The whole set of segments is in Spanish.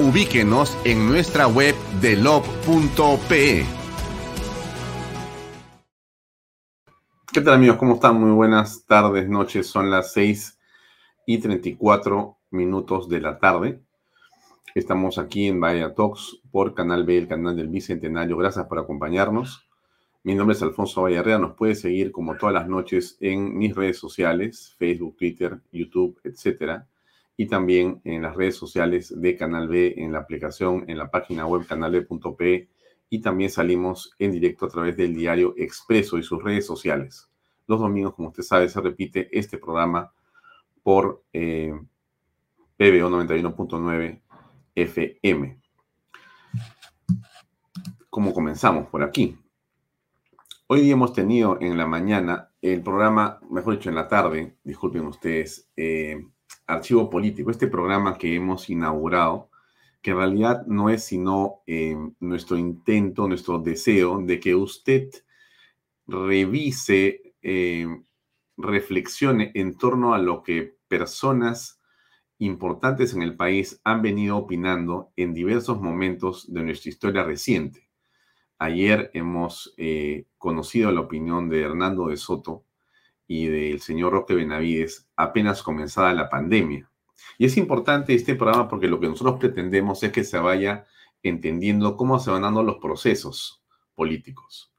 ubíquenos en nuestra web de lob.pe. ¿Qué tal amigos? ¿Cómo están? Muy buenas tardes, noches. Son las 6 y 34 minutos de la tarde. Estamos aquí en Bahía Talks por Canal B, el canal del Bicentenario. Gracias por acompañarnos. Mi nombre es Alfonso Vallarrea. Nos puede seguir como todas las noches en mis redes sociales, Facebook, Twitter, YouTube, etcétera y también en las redes sociales de Canal B, en la aplicación, en la página web canalb.p y también salimos en directo a través del diario Expreso y sus redes sociales. Los domingos, como usted sabe, se repite este programa por eh, PBO 91.9 FM. ¿Cómo comenzamos por aquí? Hoy día hemos tenido en la mañana el programa, mejor dicho, en la tarde, disculpen ustedes, eh, Archivo Político, este programa que hemos inaugurado, que en realidad no es sino eh, nuestro intento, nuestro deseo de que usted revise, eh, reflexione en torno a lo que personas importantes en el país han venido opinando en diversos momentos de nuestra historia reciente. Ayer hemos eh, conocido la opinión de Hernando de Soto, y del señor Roque Benavides apenas comenzada la pandemia. Y es importante este programa porque lo que nosotros pretendemos es que se vaya entendiendo cómo se van dando los procesos políticos.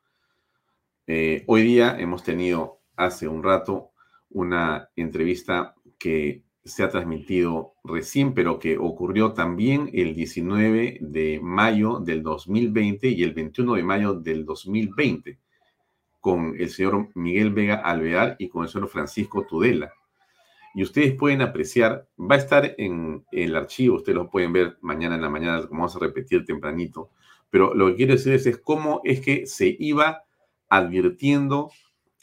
Eh, hoy día hemos tenido hace un rato una entrevista que se ha transmitido recién, pero que ocurrió también el 19 de mayo del 2020 y el 21 de mayo del 2020 con el señor Miguel Vega Alvear y con el señor Francisco Tudela. Y ustedes pueden apreciar, va a estar en el archivo, ustedes lo pueden ver mañana en la mañana, como vamos a repetir tempranito, pero lo que quiero decirles es cómo es que se iba advirtiendo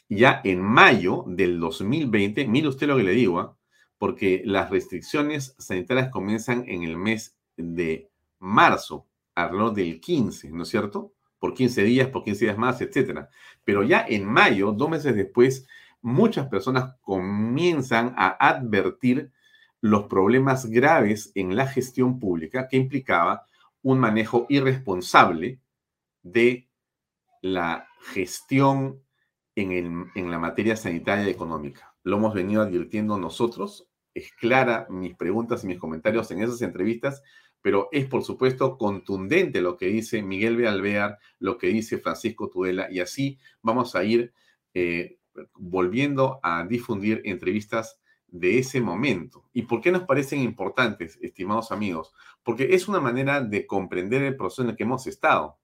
ya en mayo del 2020, mire usted lo que le digo, ¿ah? porque las restricciones sanitarias comienzan en el mes de marzo, alrededor del 15, ¿no es cierto? Por 15 días, por 15 días más, etcétera. Pero ya en mayo, dos meses después, muchas personas comienzan a advertir los problemas graves en la gestión pública que implicaba un manejo irresponsable de la gestión en, en, la materia sanitaria y económica. Lo hemos venido advirtiendo nosotros. Es clara mis preguntas y mis comentarios en esas entrevistas pero es por supuesto contundente lo que dice Miguel B. Alvear, lo que dice Francisco Tudela, y así vamos a ir eh, volviendo a difundir entrevistas de ese momento. ¿Y por qué nos parecen importantes, estimados amigos? Porque es una manera de comprender el proceso en el que hemos estado.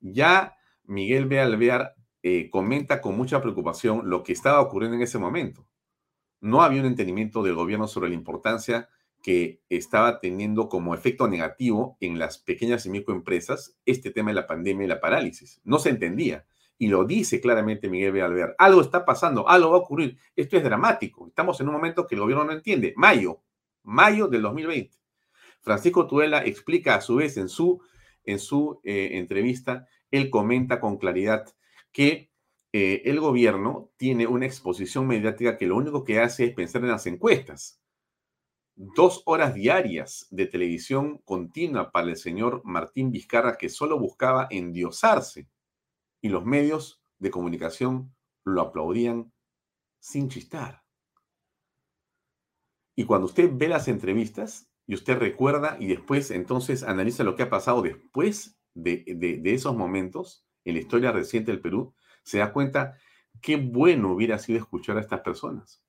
Ya Miguel B. Alvear eh, comenta con mucha preocupación lo que estaba ocurriendo en ese momento. No había un entendimiento del gobierno sobre la importancia que estaba teniendo como efecto negativo en las pequeñas y microempresas este tema de la pandemia y la parálisis. No se entendía. Y lo dice claramente Miguel B. Alvear. Algo está pasando, algo va a ocurrir. Esto es dramático. Estamos en un momento que el gobierno no entiende. Mayo, mayo del 2020. Francisco Tuela explica a su vez en su, en su eh, entrevista, él comenta con claridad que eh, el gobierno tiene una exposición mediática que lo único que hace es pensar en las encuestas. Dos horas diarias de televisión continua para el señor Martín Vizcarra que solo buscaba endiosarse y los medios de comunicación lo aplaudían sin chistar. Y cuando usted ve las entrevistas y usted recuerda y después entonces analiza lo que ha pasado después de, de esos momentos en la historia reciente del Perú, se da cuenta qué bueno hubiera sido escuchar a estas personas.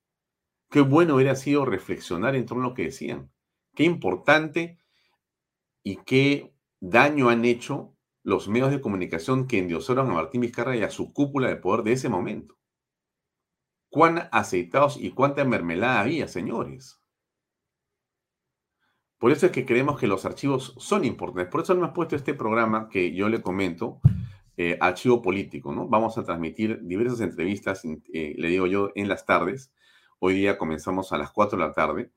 Qué bueno hubiera sido reflexionar en torno a lo que decían. Qué importante y qué daño han hecho los medios de comunicación que endiosaron a Martín Vizcarra y a su cúpula de poder de ese momento. Cuán aceitados y cuánta mermelada había, señores. Por eso es que creemos que los archivos son importantes. Por eso hemos puesto este programa que yo le comento, eh, archivo político, ¿no? Vamos a transmitir diversas entrevistas, eh, le digo yo, en las tardes. Hoy día comenzamos a las 4 de la tarde.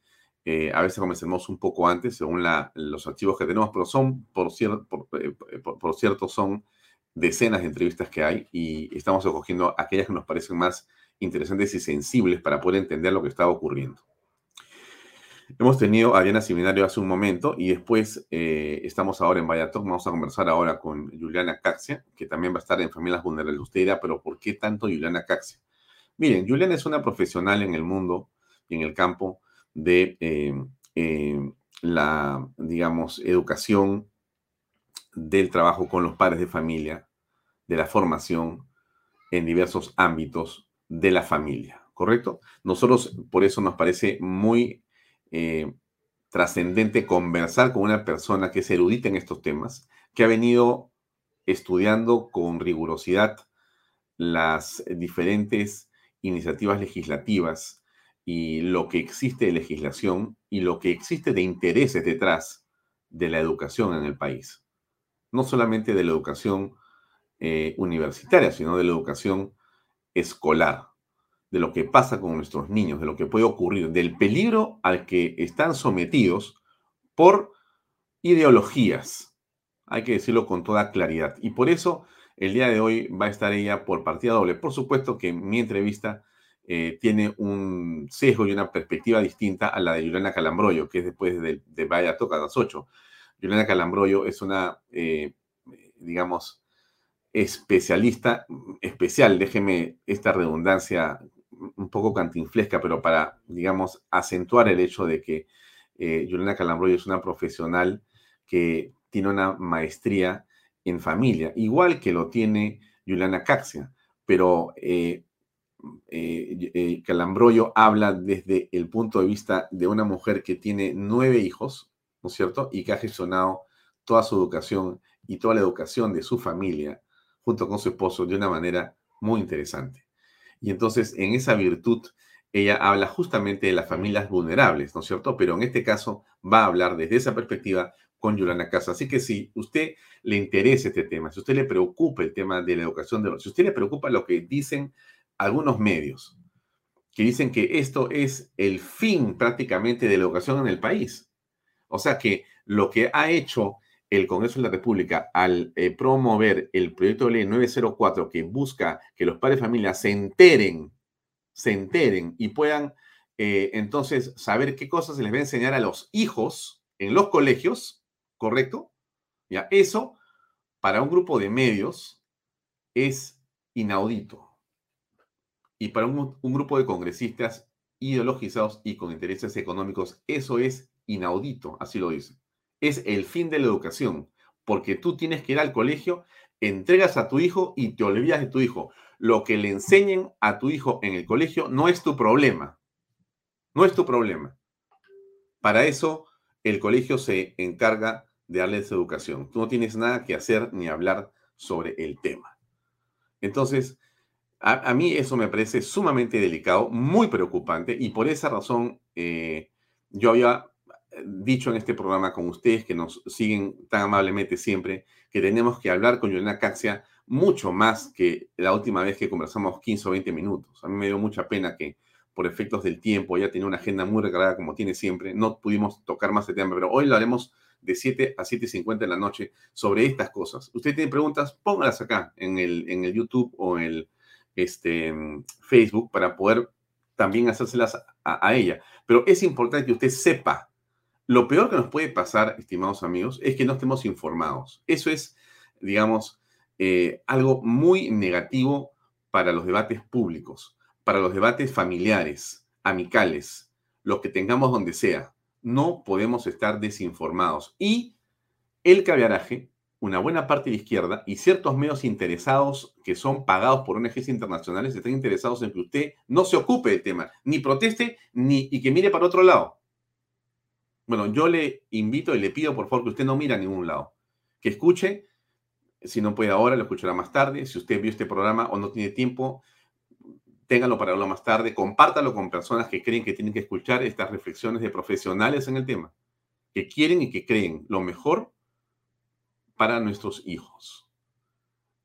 Eh, a veces comenzamos un poco antes, según los archivos que tenemos, pero son, por, por, cierto, son decenas de entrevistas que hay y estamos escogiendo aquellas que nos parecen más interesantes y sensibles para poder entender lo que está ocurriendo. Hemos tenido a Diana Seminario hace un momento y después eh, estamos ahora en Vallatok. Vamos a conversar ahora con Juliana Caxia, que también va a estar en Familias Vulnerables. Usted pero ¿por qué tanto Juliana Caxia? Miren, Juliana es una profesional en el mundo y en el campo de eh, eh, la, digamos, educación, del trabajo con los padres de familia, de la formación en diversos ámbitos de la familia, ¿correcto? Nosotros por eso nos parece muy eh, trascendente conversar con una persona que es erudita en estos temas, que ha venido estudiando con rigurosidad las diferentes iniciativas legislativas y lo que existe de legislación y lo que existe de intereses detrás de la educación en el país. No solamente de la educación eh, universitaria, sino de la educación escolar de lo que pasa con nuestros niños, de lo que puede ocurrir, del peligro al que están sometidos por ideologías. Hay que decirlo con toda claridad. Y por eso el día de hoy va a estar ella por partida doble. Por supuesto que mi entrevista eh, tiene un sesgo y una perspectiva distinta a la de Juliana Calambroyo, que es después de, Vaya Toca a las 8. Juliana Calambroyo es una, eh, digamos, especialista, especial, déjeme esta redundancia un poco cantinflesca, pero para, digamos, acentuar el hecho de que eh, Juliana Calambroyo es una profesional que tiene una maestría en familia, igual que lo tiene Juliana Caxia, pero eh, eh, eh, Calambroyo habla desde el punto de vista de una mujer que tiene nueve hijos, ¿no es cierto? Y que ha gestionado toda su educación y toda la educación de su familia junto con su esposo de una manera muy interesante. Y entonces, en esa virtud, ella habla justamente de las familias vulnerables, ¿no es cierto? Pero en este caso va a hablar desde esa perspectiva con Yolanda Casa. Así que si usted le interesa este tema, si usted le preocupa el tema de la educación de los, si usted le preocupa lo que dicen algunos medios, que dicen que esto es el fin prácticamente de la educación en el país. O sea que lo que ha hecho el Congreso de la República, al eh, promover el proyecto de ley 904 que busca que los padres de familia se enteren, se enteren y puedan eh, entonces saber qué cosas se les va a enseñar a los hijos en los colegios, ¿correcto? Ya, eso para un grupo de medios es inaudito. Y para un, un grupo de congresistas ideologizados y con intereses económicos, eso es inaudito, así lo dice es el fin de la educación, porque tú tienes que ir al colegio, entregas a tu hijo y te olvidas de tu hijo. Lo que le enseñen a tu hijo en el colegio no es tu problema. No es tu problema. Para eso el colegio se encarga de darles educación. Tú no tienes nada que hacer ni hablar sobre el tema. Entonces, a, mí eso me parece sumamente delicado, muy preocupante, y por esa razón eh, yo había dicho en este programa con ustedes que nos siguen tan amablemente siempre, que tenemos que hablar con Juliana Caxia mucho más que la última vez que conversamos 15 o 20 minutos. A mí me dio mucha pena que por efectos del tiempo, ya tenía una agenda muy recargada como tiene siempre, no pudimos tocar más el tema, pero hoy lo haremos de 7 a 7.50 de la noche sobre estas cosas. Usted tiene preguntas, póngalas acá en el, en el YouTube o en el este, Facebook para poder también hacérselas a, ella. Pero es importante que usted sepa, lo peor que nos puede pasar, estimados amigos, es que no estemos informados. Eso es, digamos, eh, algo muy negativo para los debates públicos, para los debates familiares, amicales, los que tengamos donde sea. No podemos estar desinformados. Y el caviaraje, una buena parte de izquierda y ciertos medios interesados que son pagados por ONGs internacionales están interesados en que usted no se ocupe del tema, ni proteste, ni y que mire para otro lado. Bueno, yo le invito y le pido por favor que usted no mire a ningún lado, que escuche si no puede ahora, lo escuchará más tarde. Si usted vio este programa o no tiene tiempo, téngalo para verlo más tarde. Compártalo con personas que creen que tienen que escuchar estas reflexiones de profesionales en el tema, que quieren y que creen lo mejor para nuestros hijos.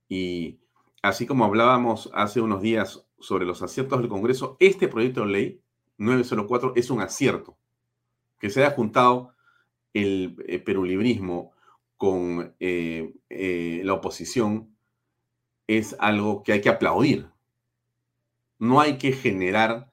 Y así como hablábamos hace unos días sobre los aciertos del Congreso, este proyecto de ley 904 es un acierto. Que se haya juntado el eh, perulibrismo, con eh, eh, la oposición es algo que hay que aplaudir. No hay que generar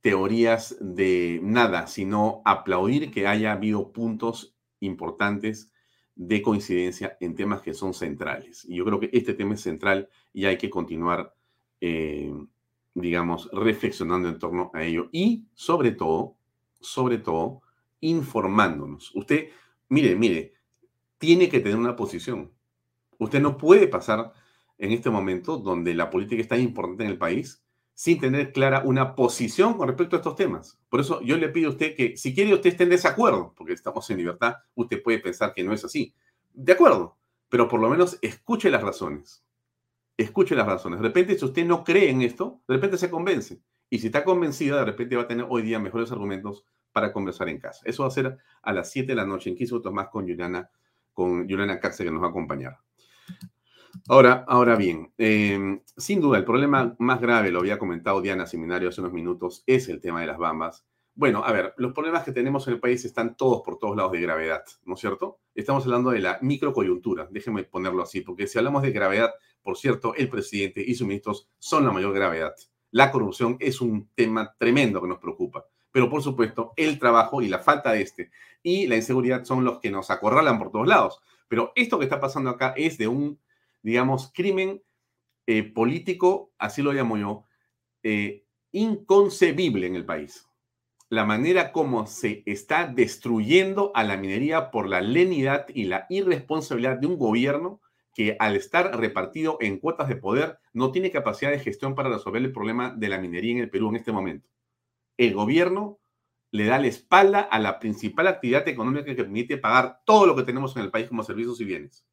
teorías de nada, sino aplaudir que haya habido puntos importantes de coincidencia en temas que son centrales. Y yo creo que este tema es central y hay que continuar, eh, digamos, reflexionando en torno a ello y sobre todo, sobre todo, informándonos. Usted, mire, mire, tiene que tener una posición. Usted no puede pasar en este momento donde la política es tan importante en el país sin tener clara una posición con respecto a estos temas. Por eso yo le pido a usted que si quiere usted esté en desacuerdo, porque estamos en libertad, usted puede pensar que no es así. De acuerdo, pero por lo menos escuche las razones. Escuche las razones. De repente, si usted no cree en esto, de repente se convence. Y si está convencida, de repente va a tener hoy día mejores argumentos para conversar en casa. Eso va a ser a las 7 de la noche en 15 minutos más con Juliana con Juliana Caxe que nos va a acompañar. Ahora, ahora bien, em, sin duda el problema más grave, lo había comentado Diana Seminario hace unos minutos, es el tema de las bambas. Bueno, a ver, los problemas que tenemos en el país están todos por todos lados de gravedad, ¿no es cierto? Estamos hablando de la microcoyuntura, déjenme ponerlo así, porque si hablamos de gravedad, por cierto, el presidente y sus ministros son la mayor gravedad. La corrupción es un tema tremendo que nos preocupa pero por supuesto el trabajo y la falta de este y la inseguridad son los que nos acorralan por todos lados. Pero esto que está pasando acá es de un, digamos, crimen eh, político, así lo llamo yo, eh, inconcebible en el país. La manera como se está destruyendo a la minería por la lenidad y la irresponsabilidad de un gobierno que al estar repartido en cuotas de poder no tiene capacidad de gestión para resolver el problema de la minería en el Perú en este momento el gobierno le da la espalda a la principal actividad económica que permite pagar todo lo que tenemos en el país como servicios y bienes.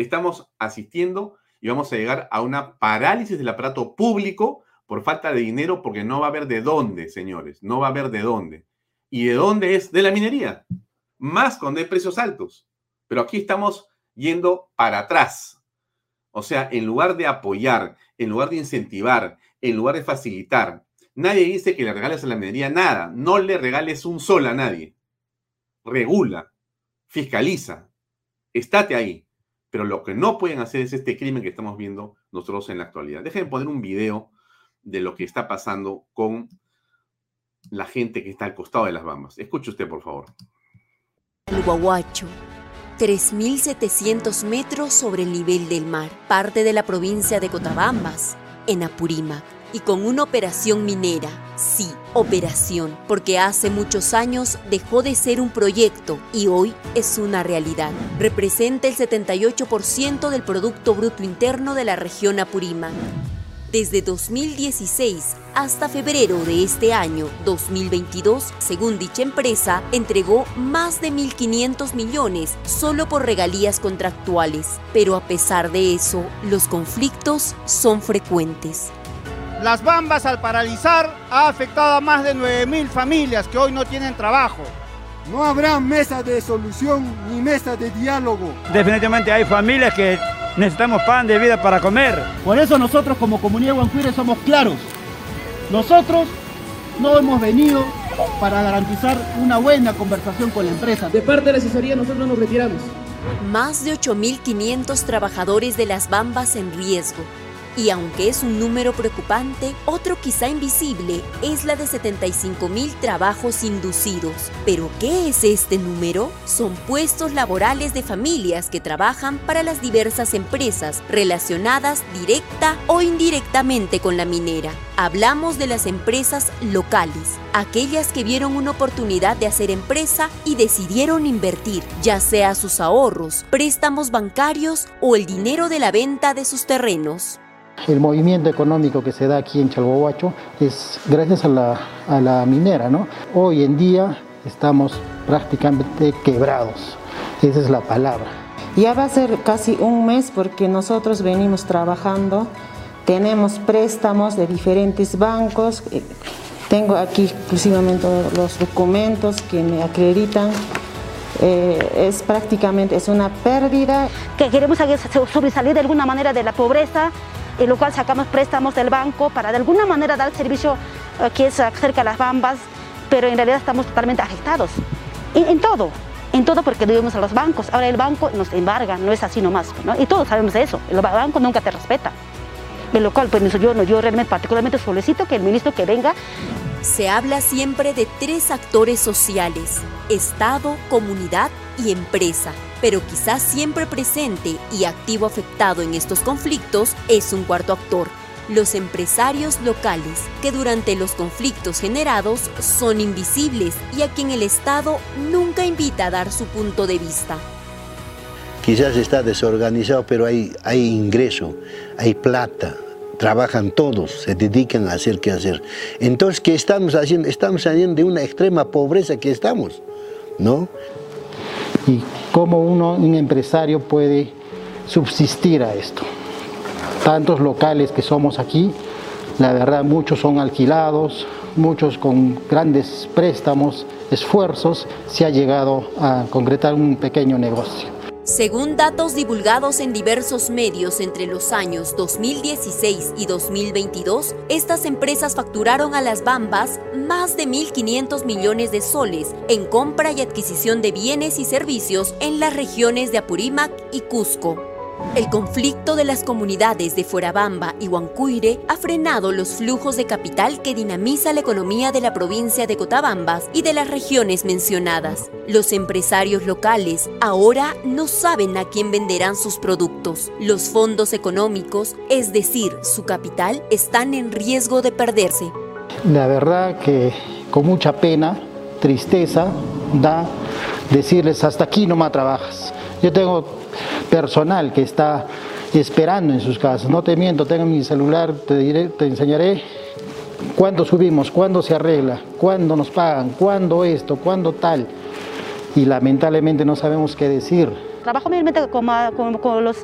Estamos asistiendo y vamos a llegar a una parálisis del aparato público por falta de dinero porque no va a haber de dónde, señores, no va a haber de dónde. ¿Y de dónde es? De la minería. Más cuando hay precios altos. Pero aquí estamos yendo para atrás. O sea, en lugar de apoyar, en lugar de incentivar, en lugar de facilitar, Nadie dice que le regales a la minería nada. No le regales un sol a nadie. Regula, fiscaliza, estate ahí. Pero lo que no pueden hacer es este crimen que estamos viendo nosotros en la actualidad. Déjenme poner un video de lo que está pasando con la gente que está al costado de las Bambas. Escuche usted, por favor. El Guaguacho, 3.700 metros sobre el nivel del mar, parte de la provincia de Cotabambas, en Apurímac y con una operación minera. Sí, operación, porque hace muchos años dejó de ser un proyecto y hoy es una realidad. Representa el 78% del Producto Bruto Interno de la región Apurímac. Desde 2016 hasta febrero de este año 2022, según dicha empresa, entregó más de 1.500 millones solo por regalías contractuales. Pero a pesar de eso, los conflictos son frecuentes. Las bambas al paralizar ha afectado a más de 9.000 familias que hoy no tienen trabajo. No habrá mesa de solución ni mesa de diálogo. Definitivamente hay familias que necesitamos pan de vida para comer. Por eso nosotros como comunidad Guancuire somos claros. Nosotros no hemos venido para garantizar una buena conversación con la empresa. De parte de la asesoría nosotros nos retiramos. Más de 8.500 trabajadores de las Bambas en riesgo. Y aunque es un número preocupante, otro quizá invisible es la de 75.000 trabajos inducidos. ¿Pero qué es este número? Son puestos laborales de familias que trabajan para las diversas empresas relacionadas directa o indirectamente con la minera. Hablamos de las empresas locales, aquellas que vieron una oportunidad de hacer empresa y decidieron invertir, ya sea sus ahorros, préstamos bancarios o el dinero de la venta de sus terrenos. El movimiento económico que se da aquí en Chalhuahuacho es gracias a la, a la minera. ¿no? Hoy en día estamos prácticamente quebrados, esa es la palabra. Ya va a ser casi un mes porque nosotros venimos trabajando, tenemos préstamos de diferentes bancos, eh, tengo aquí exclusivamente los documentos que me acreditan eh, es prácticamente es una pérdida. Que queremos sobresalir de alguna manera de la pobreza, en lo cual sacamos préstamos del banco para de alguna manera dar el servicio eh, que es acerca de las bambas, pero en realidad estamos totalmente afectados. En, en, todo, en todo porque debemos a los bancos. Ahora el banco nos embarga, no es así nomás, ¿no? Y todos sabemos eso, el banco nunca te respeta. De lo cual, pues yo, yo realmente particularmente solicito que el ministro que venga se habla siempre de tres actores sociales, Estado, comunidad y empresa, pero quizás siempre presente y activo afectado en estos conflictos es un cuarto actor, los empresarios locales, que durante los conflictos generados son invisibles y a quien el Estado nunca invita a dar su punto de vista. Quizás está desorganizado, pero hay, ingreso, hay plata, trabajan todos, se dedican a hacer qué hacer. Entonces, ¿qué estamos haciendo? Estamos saliendo de una extrema pobreza que estamos, ¿no? Y cómo uno, un empresario puede subsistir a esto. Tantos locales que somos aquí, la verdad muchos son alquilados, muchos con grandes préstamos, esfuerzos, se ha llegado a concretar un pequeño negocio. Según datos divulgados en diversos medios entre los años 2016 y 2022, estas empresas facturaron a las Bambas más de 1.500 millones de soles en compra y adquisición de bienes y servicios en las regiones de Apurímac y Cusco. El conflicto de las comunidades de Fuerabamba y Huancuire ha frenado los flujos de capital que dinamiza la economía de la provincia de Cotabambas y de las regiones mencionadas. Los empresarios locales ahora no saben a quién venderán sus productos. Los fondos económicos, es decir, su capital, están en riesgo de perderse. La verdad que con mucha pena, tristeza, da decirles hasta aquí no más trabajas. Yo tengo personal que está esperando en sus casas. No te miento, tengo mi celular, te, diré, te enseñaré cuándo subimos, cuándo se arregla, cuándo nos pagan, cuándo esto, cuándo tal. Y lamentablemente no sabemos qué decir. Trabajo mayormente con, los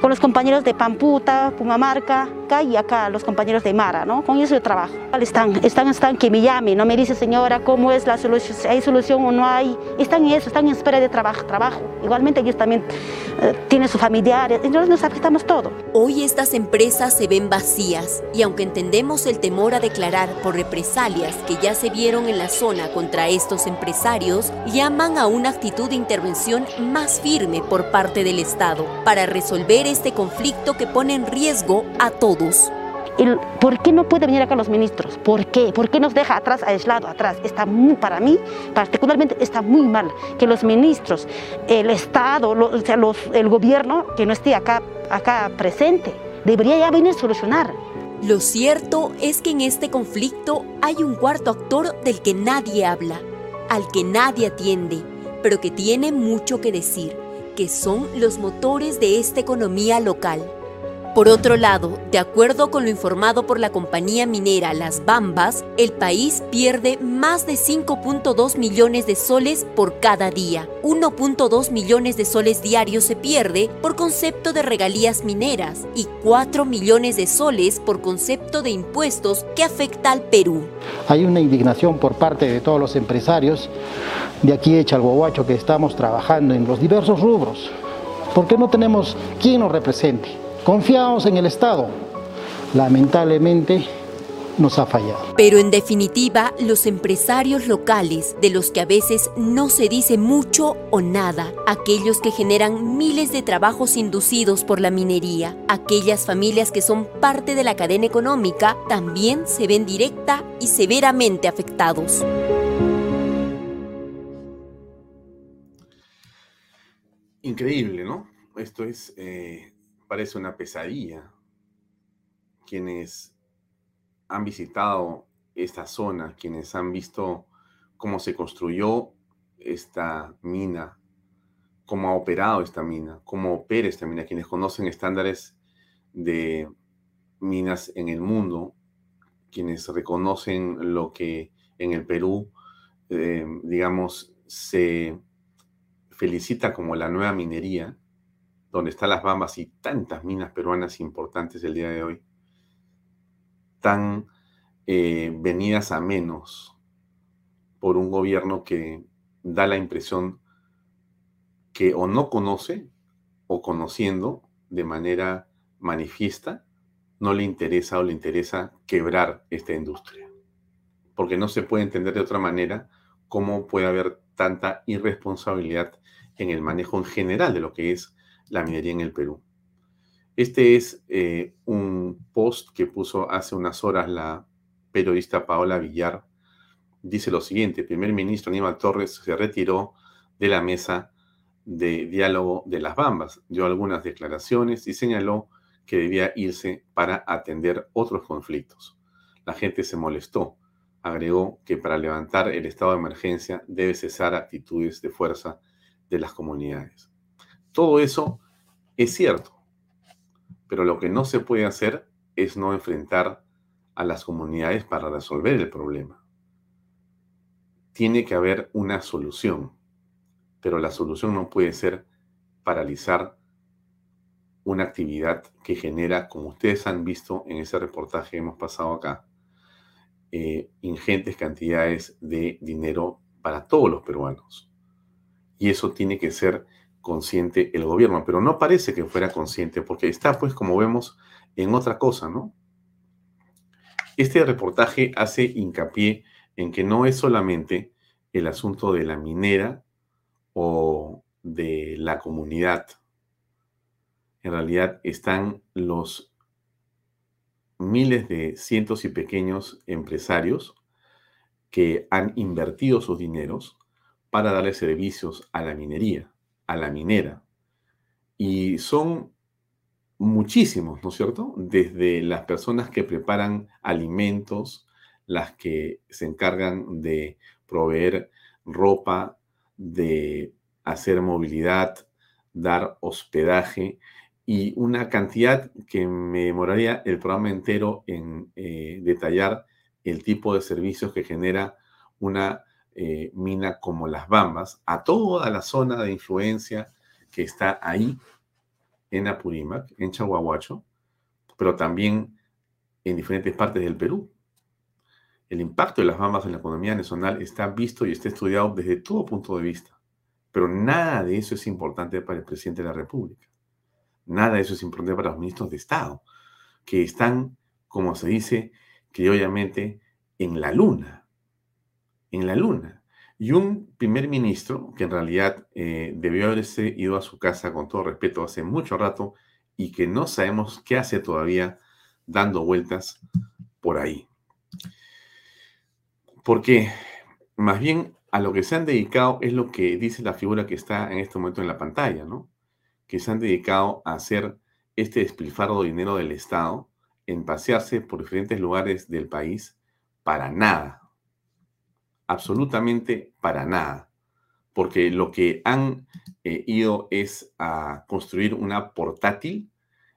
con los compañeros de Pamputa, Pumamarca, acá y acá los compañeros de Mara, ¿no? Con ellos yo trabajo. Están, están, están que me llame, no me dice señora cómo es la solución, si hay solución o no hay. Están en eso, están en espera de trabajo. trabajo. Igualmente ellos también eh, tienen sus familiares, entonces nos afectamos todo. Hoy estas empresas se ven vacías y aunque entendemos el temor a declarar por represalias que ya se vieron en la zona contra estos empresarios, llaman a una actitud de intervención más firme por parte del Estado para resolver este conflicto que pone en riesgo a todos. ¿Por qué no puede venir acá los ministros? ¿Por qué? ¿Por qué nos deja atrás, aislado atrás? Está muy, para mí, particularmente, está muy mal que los ministros, el Estado, o sea, los, el gobierno, que no esté acá, acá presente, debería ya venir a solucionar. Lo cierto es que en este conflicto hay un cuarto actor del que nadie habla, al que nadie atiende, pero que tiene mucho que decir que son los motores de esta economía local. Por otro lado, de acuerdo con lo informado por la compañía minera Las Bambas, el país pierde más de 5.2 millones de soles por cada día. 1.2 millones de soles diarios se pierde por concepto de regalías mineras y 4 millones de soles por concepto de impuestos que afecta al Perú. Hay una indignación por parte de todos los empresarios de aquí de Chalhuahuacho que estamos trabajando en los diversos rubros. ¿Por qué no tenemos quien nos represente? Confiamos en el Estado. Lamentablemente nos ha fallado. Pero en definitiva, los empresarios locales, de los que a veces no se dice mucho o nada, aquellos que generan miles de trabajos inducidos por la minería, aquellas familias que son parte de la cadena económica, también se ven directa y severamente afectados. Increíble, ¿no? Esto es, eh, parece una pesadilla. Quienes han visitado esta zona, quienes han visto cómo se construyó esta mina, cómo ha operado esta mina, cómo opera esta mina, quienes conocen estándares de minas en el mundo, quienes reconocen lo que en el Perú, eh, digamos, se felicita como la nueva minería, donde están las Bambas y tantas minas peruanas importantes el día de hoy, tan eh, venidas a menos por un gobierno que da la impresión que o no conoce o conociendo de manera manifiesta, no le interesa o le interesa quebrar esta industria. Porque no se puede entender de otra manera cómo puede haber tanta irresponsabilidad en el manejo en general de lo que es la minería en el Perú. Este es eh, un post que puso hace unas horas la periodista Paola Villar. Dice lo siguiente, primer ministro Aníbal Torres se retiró de la mesa de diálogo de las Bambas, dio algunas declaraciones y señaló que debía irse para atender otros conflictos. La gente se molestó. Agregó que para levantar el estado de emergencia debe cesar actitudes de fuerza de las comunidades. Todo eso es cierto, pero lo que no se puede hacer es no enfrentar a las comunidades para resolver el problema. Tiene que haber una solución, pero la solución no puede ser paralizar una actividad que genera, como ustedes han visto en ese reportaje que hemos pasado acá, eh, ingentes cantidades de dinero para todos los peruanos y eso tiene que ser consciente el gobierno, pero no parece que fuera consciente porque está pues como vemos en otra cosa, ¿no? Este reportaje hace hincapié en que no es solamente el asunto de la minera o de la comunidad. En realidad están los miles de cientos y pequeños empresarios que han invertido sus dineros para darle servicios a la minería, a la minera. Y son muchísimos, ¿no es cierto? Desde las personas que preparan alimentos, las que se encargan de proveer ropa, de hacer movilidad, dar hospedaje y una cantidad que me demoraría el programa entero en eh, detallar el tipo de servicios que genera una eh, mina como Las Bambas, a toda la zona de influencia que está ahí en Apurímac, en Chahuahuacho, pero también en diferentes partes del Perú. El impacto de las Bambas en la economía nacional está visto y está estudiado desde todo punto de vista, pero nada de eso es importante para el presidente de la República. Nada de eso es importante para los ministros de Estado, que están, como se dice criolamente, en la luna en la luna. Y un primer ministro que en realidad eh, debió haberse ido a su casa con todo respeto hace mucho rato y que no sabemos qué hace todavía dando vueltas por ahí. Porque más bien a lo que se han dedicado es lo que dice la figura que está en este momento en la pantalla, ¿no? Que se han dedicado a hacer este despilfarro de dinero del Estado en pasearse por diferentes lugares del país para nada absolutamente para nada, porque lo que han eh, ido es a construir una portátil,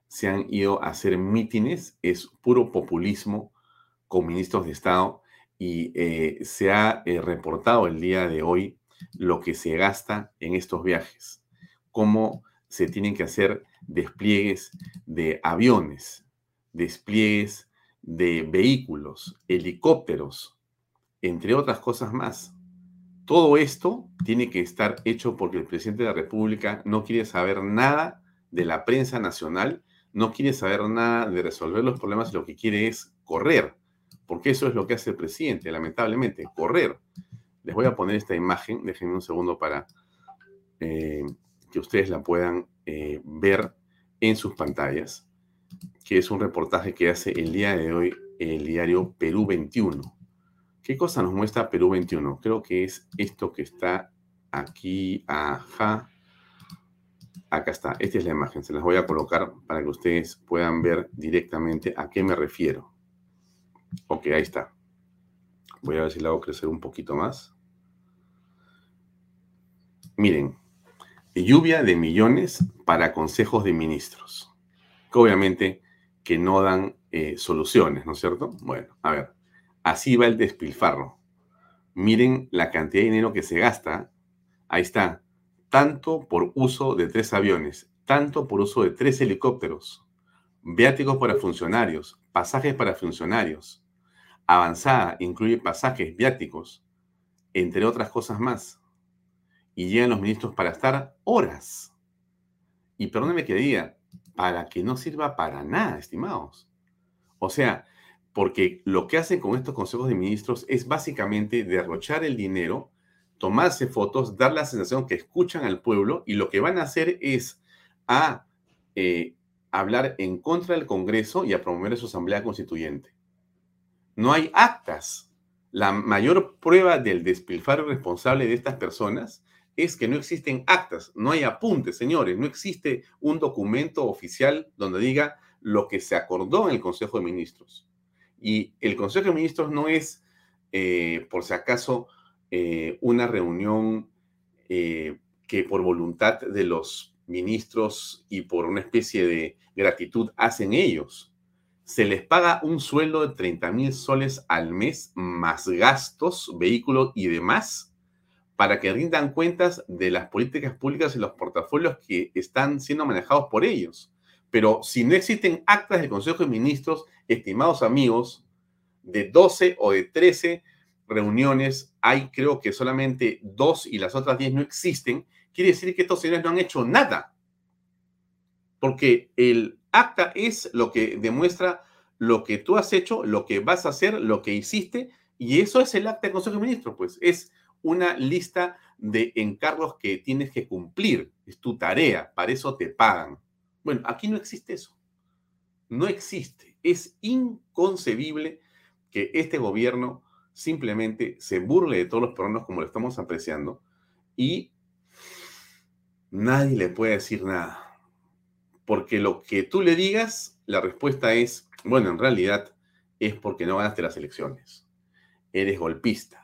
se han ido a hacer mítines, es puro populismo con ministros de Estado y eh, se ha eh, reportado el día de hoy lo que se gasta en estos viajes, cómo se tienen que hacer despliegues de aviones, despliegues de vehículos, helicópteros, entre otras cosas más. Todo esto tiene que estar hecho porque el presidente de la República no quiere saber nada de la prensa nacional, no quiere saber nada de resolver los problemas, lo que quiere es correr, porque eso es lo que hace el presidente, lamentablemente, correr. Les voy a poner esta imagen, déjenme un segundo para eh, que ustedes la puedan eh, ver en sus pantallas, que es un reportaje que hace el día de hoy el diario Perú 21. ¿Qué cosa nos muestra Perú 21? Creo que es esto que está aquí, ajá. Acá está, esta es la imagen, se las voy a colocar para que ustedes puedan ver directamente a qué me refiero. Ok, ahí está. Voy a ver si la hago crecer un poquito más. Miren, lluvia de millones para consejos de ministros, que obviamente que no dan eh, soluciones, ¿no es cierto? Bueno, a ver, así va el despilfarro. Miren la cantidad de dinero que se gasta. Ahí está, tanto por uso de tres aviones, tanto por uso de tres helicópteros, viáticos para funcionarios, pasajes para funcionarios. Avanzada incluye pasajes viáticos, entre otras cosas más. Y llegan los ministros para estar horas. Y perdónenme que diga, para que no sirva para nada, estimados. O sea, porque lo que hacen con estos consejos de ministros es básicamente derrochar el dinero, tomarse fotos, dar la sensación que escuchan al pueblo y lo que van a hacer es eh, hablar en contra del Congreso y a promover su asamblea constituyente. No hay actas. La mayor prueba del despilfarro responsable de estas personas es que no existen actas, no hay apuntes, señores, no existe un documento oficial donde diga lo que se acordó en el Consejo de Ministros. Y el Consejo de Ministros no es, eh, por si acaso, eh, una reunión eh, que por voluntad de los ministros y por una especie de gratitud hacen ellos. Se les paga un sueldo de 30 mil soles al mes más gastos, vehículos y demás para que rindan cuentas de las políticas públicas y los portafolios que están siendo manejados por ellos. Pero si no existen actas del Consejo de Ministros, estimados amigos, de 12 o de 13 reuniones, hay creo que solamente dos y las otras 10 no existen, quiere decir que estos señores no han hecho nada. Porque el acta es lo que demuestra lo que tú has hecho, lo que vas a hacer, lo que hiciste, y eso es el acta del Consejo de Ministros, pues es una lista de encargos que tienes que cumplir. Es tu tarea, para eso te pagan. Bueno, aquí no existe eso. No existe. Es inconcebible que este gobierno simplemente se burle de todos los peruanos como lo estamos apreciando y nadie le puede decir nada. Porque lo que tú le digas, la respuesta es, bueno, en realidad es porque no ganaste las elecciones. Eres golpista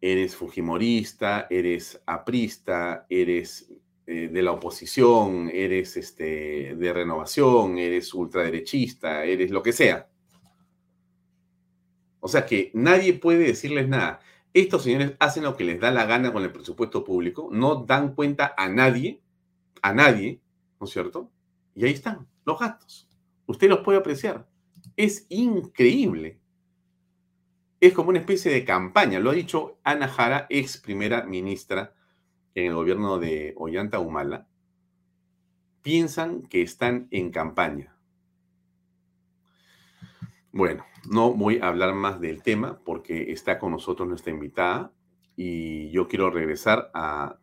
eres fujimorista, eres aprista, eres eh, de la oposición, eres este, de renovación, eres ultraderechista, eres lo que sea. O sea que nadie puede decirles nada. Estos señores hacen lo que les da la gana con el presupuesto público, no dan cuenta a nadie, a nadie, ¿no es cierto? Y ahí están los gastos. Usted los puede apreciar. Es increíble es como una especie de campaña. Lo ha dicho Ana Jara, ex primera ministra en el gobierno de Ollanta Humala. Piensan que están en campaña. Bueno, no voy a hablar más del tema porque está con nosotros nuestra invitada y yo quiero regresar a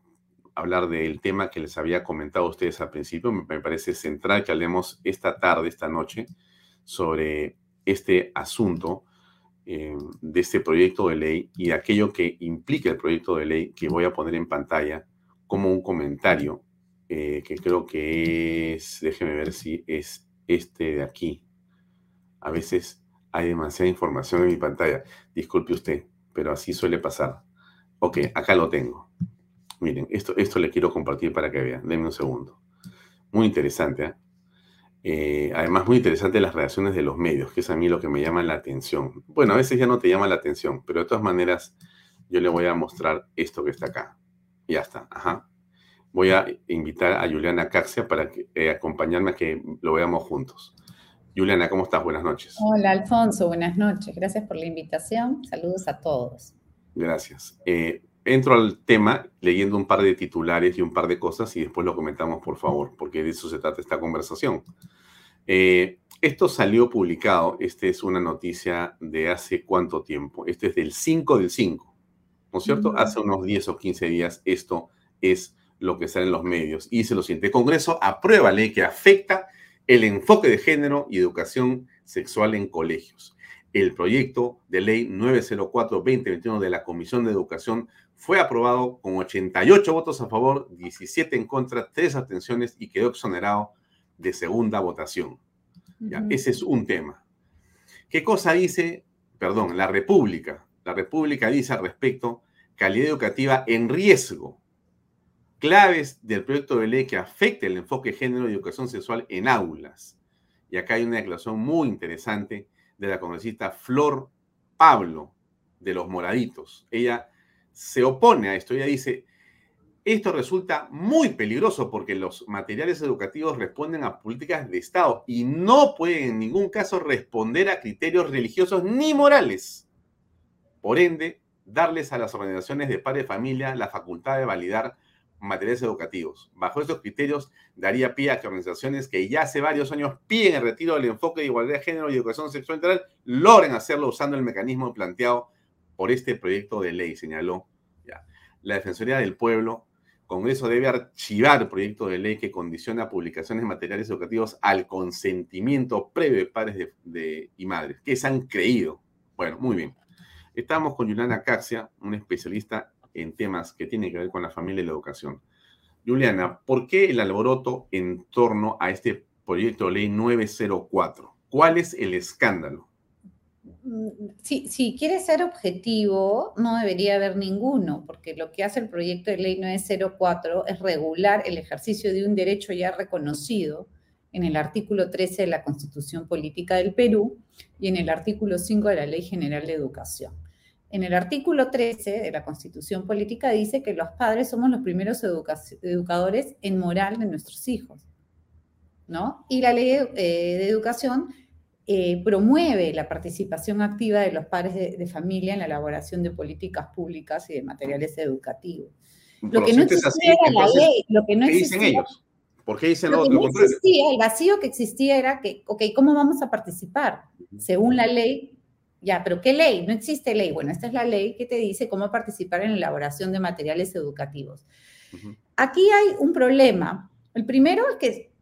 hablar del tema que les había comentado a ustedes al principio. Me parece central que hablemos esta tarde, esta noche, sobre este asunto eh, de este proyecto de ley y aquello que implica el proyecto de ley que voy a poner en pantalla como un comentario eh, que creo que es, déjeme ver si es este de aquí. A veces hay demasiada información en mi pantalla. Disculpe usted, pero así suele pasar. Ok, acá lo tengo. Miren, esto, esto le quiero compartir para que vean. Denme un segundo. Muy interesante. ¿eh? Eh, además, muy interesante las reacciones de los medios, que es a mí lo que me llama la atención. Bueno, a veces ya no te llama la atención, pero de todas maneras, yo le voy a mostrar esto que está acá. Ya está, ajá. Voy a invitar a Juliana Caxia para que, eh, acompañarme a que lo veamos juntos. Juliana, ¿cómo estás? Buenas noches. Hola, Alfonso, buenas noches. Gracias por la invitación. Saludos a todos. Gracias. Eh, entro al tema leyendo un par de titulares y un par de cosas y después lo comentamos, por favor, porque de eso se trata esta conversación. Eh, Esto salió publicado, esta es una noticia de hace cuánto tiempo, este es del 5 del 5, ¿no es cierto? Hace unos 10 o 15 días esto es lo que sale en los medios. Y dice lo siguiente, el Congreso aprueba ley que afecta el enfoque de género y educación sexual en colegios. El proyecto de ley 904-2021 de la Comisión de Educación fue aprobado con 88 votos a favor, 17 en contra, 3 abstenciones y quedó exonerado de segunda votación. ¿Ya? Ese es un tema. ¿Qué cosa dice, perdón, la República? La República dice al respecto calidad educativa en riesgo claves del proyecto de ley que afecte el enfoque de género y educación sexual en aulas. Y acá hay una declaración muy interesante de la congresista Flor Pablo de los Moraditos. Ella se opone a esto. Ella dice, esto resulta muy peligroso porque los materiales educativos responden a políticas de Estado y no pueden en ningún caso responder a criterios religiosos ni morales. Por ende, darles a las organizaciones de padres de familia la facultad de validar materiales educativos. Bajo estos criterios, daría pie a que organizaciones que ya hace varios años piden el retiro del enfoque de igualdad de género y educación sexual integral, logren hacerlo usando el mecanismo planteado por este proyecto de ley, señaló ya. la Defensoría del Pueblo. Congreso debe archivar proyecto de ley que condiciona publicaciones de materiales educativos al consentimiento previo de padres y madres, que se han creído. Bueno, muy bien. Estamos con Juliana Caxia, una especialista en temas que tienen que ver con la familia y la educación. Juliana, ¿por qué el alboroto en torno a este proyecto de ley 904? ¿Cuál es el escándalo? Mm, si, si quiere ser objetivo, no debería haber ninguno, porque lo que hace el proyecto de ley 904 es regular el ejercicio de un derecho ya reconocido en el artículo 13 de la Constitución Política del Perú y en el artículo 5 de la Ley General de Educación en el artículo 13 de la Constitución Política dice que los padres somos los primeros educadores en moral de nuestros hijos, ¿no? Y la ley de, eh, educación eh, promueve la participación activa de los padres de, familia en la elaboración de políticas públicas y de materiales educativos. Lo que no existía era la ley, lo que no ¿qué dicen ellos? ¿Por qué dicen lo, que no existía, el vacío que existía era que, ok, ¿cómo vamos a participar? Según la ley, ya, pero ¿qué ley? No existe ley. Bueno, esta es la ley que te dice cómo participar en la elaboración de materiales educativos. Aquí hay un problema. El primero es que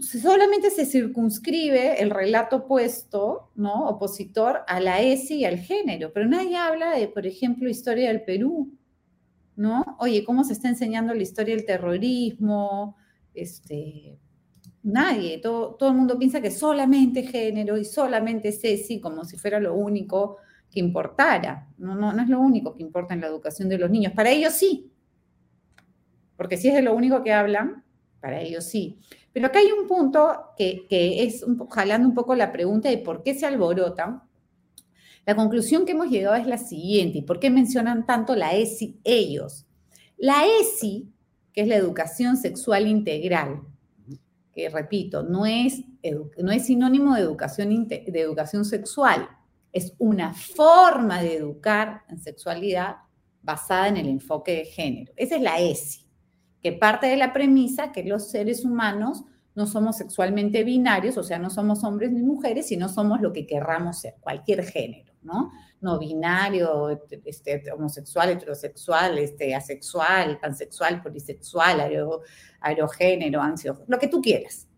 solamente se circunscribe el relato opuesto, ¿no? Opositor a la ESI y al género, pero nadie habla de, por ejemplo, historia del Perú, ¿no? Oye, ¿cómo se está enseñando la historia del terrorismo? Este, nadie, todo, todo el mundo piensa que solamente género y solamente Ceci, como si fuera lo único que importara. No, no, no es lo único que importa en la educación de los niños. Para ellos sí, porque si es de lo único que hablan, para ellos sí. Pero acá hay un punto que, es jalando un poco la pregunta de por qué se alborotan. La conclusión que hemos llegado es la siguiente, ¿y por qué mencionan tanto la ESI ellos? La ESI, que es la educación sexual integral, que repito, no es, no es sinónimo de educación, de educación sexual, es una forma de educar en sexualidad basada en el enfoque de género. Esa es la ESI, que parte de la premisa que los seres humanos no somos sexualmente binarios, o sea, no somos hombres ni mujeres, sino somos lo que querramos ser, cualquier género, ¿no? No binario, este, homosexual, heterosexual, este, asexual, pansexual, polisexual, aerogénero, ansioso, lo que tú quieras.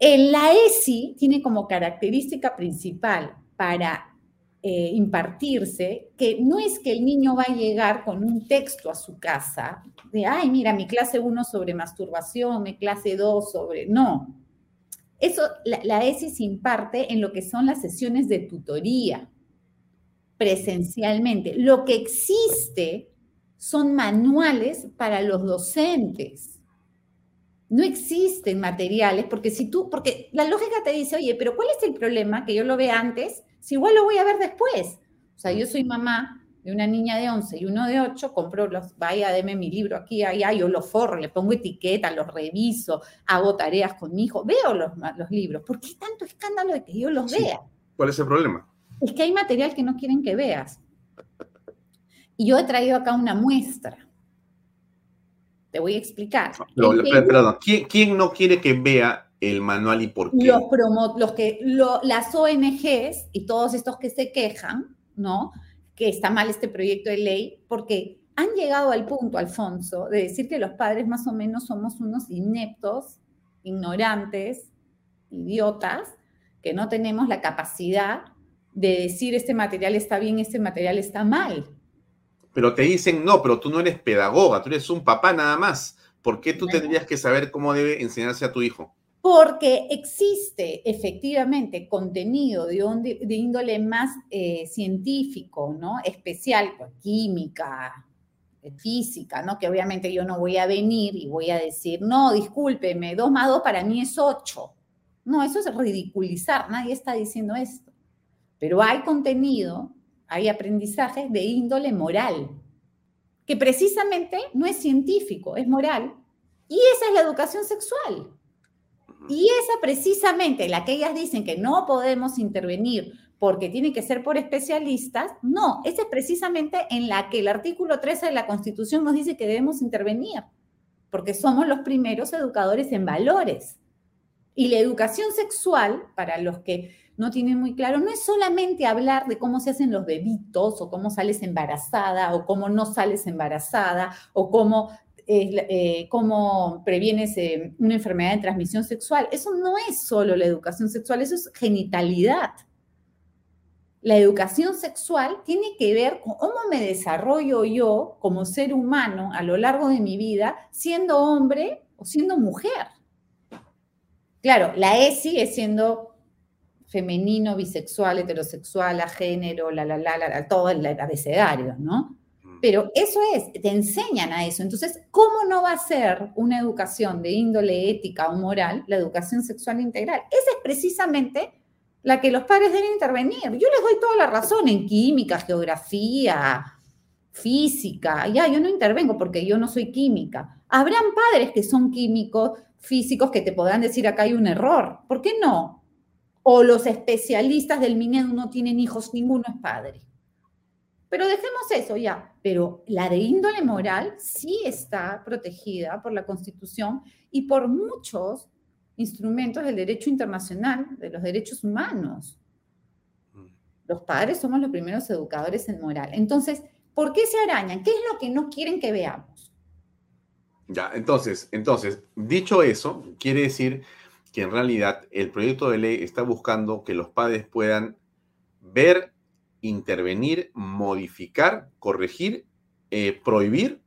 El, la ESI tiene como característica principal para eh, impartirse, que no es que el niño va a llegar con un texto a su casa de, ay, mira, mi clase 1 sobre masturbación, mi clase 2 sobre... No. Eso, la, la ESI se imparte en lo que son las sesiones de tutoría, presencialmente. Lo que existe son manuales para los docentes. No existen materiales, porque si tú, porque la lógica te dice, oye, pero ¿cuál es el problema? Que yo lo vea antes si igual lo voy a ver después. O sea, yo soy mamá de una niña de 11 y uno de 8, compro los, vaya, deme mi libro aquí, allá, yo lo forro, le pongo etiqueta, los reviso, hago tareas con mi hijo, veo los, los libros. ¿Por qué tanto escándalo de que yo los vea? ¿Cuál es el problema? Es que hay material que no quieren que veas. Y yo he traído acá una muestra. Te voy a explicar. perdón, ¿quién, ¿quién no quiere que vea el manual y por qué? Los, los que, las ONGs y todos estos que se quejan, ¿no? Que está mal este proyecto de ley, porque han llegado al punto, Alfonso, de decir que los padres más o menos somos unos ineptos, ignorantes, idiotas, que no tenemos la capacidad de decir este material está bien, este material está mal. Pero te dicen, no, pero tú no eres pedagoga, tú eres un papá nada más. ¿Por qué tú tendrías que saber cómo debe enseñarse a tu hijo? Porque existe efectivamente contenido de, de índole más eh, científico, ¿no? Especial, pues, química, eh, física, ¿no? Que obviamente yo no voy a venir y voy a decir, no, discúlpeme, 2 más 2 para mí es 8. No, eso es ridiculizar, nadie está diciendo esto. Pero hay contenido, hay aprendizajes de índole moral, que precisamente no es científico, es moral. Y esa es la educación sexual. Y esa precisamente, la que ellas dicen que no podemos intervenir porque tiene que ser por especialistas, no, esa es precisamente en la que el artículo 13 de la Constitución nos dice que debemos intervenir, porque somos los primeros educadores en valores. Y la educación sexual, para los que no tienen muy claro, no es solamente hablar de cómo se hacen los bebitos o cómo sales embarazada o cómo no sales embarazada o cómo, eh, cómo previenes eh, una enfermedad de transmisión sexual. Eso no es solo la educación sexual, eso es genitalidad. La educación sexual tiene que ver con cómo me desarrollo yo como ser humano a lo largo de mi vida, siendo hombre o siendo mujer. Claro, la E sigue siendo femenino, bisexual, heterosexual, a género, la, la, la, la, todo el abecedario, ¿no? Pero eso es, te enseñan a eso. Entonces, ¿cómo no va a ser una educación de índole ética o moral la educación sexual integral? Esa es precisamente la que los padres deben intervenir. Yo les doy toda la razón en química, geografía, física. Ya, yo no intervengo porque yo no soy química. Habrán padres que son químicos, físicos que te podrán decir acá hay un error. ¿Por qué no? O los especialistas del Minedu no tienen hijos, ninguno es padre. Pero dejemos eso ya. Pero la de índole moral sí está protegida por la Constitución y por muchos instrumentos del derecho internacional, de los derechos humanos. Mm. Los padres somos los primeros educadores en moral. Entonces, ¿por qué se arañan? ¿Qué es lo que no quieren que veamos? Ya, entonces, entonces, dicho eso, quiere decir que en realidad el proyecto de ley está buscando que los padres puedan ver, intervenir, modificar, corregir, eh, prohibir.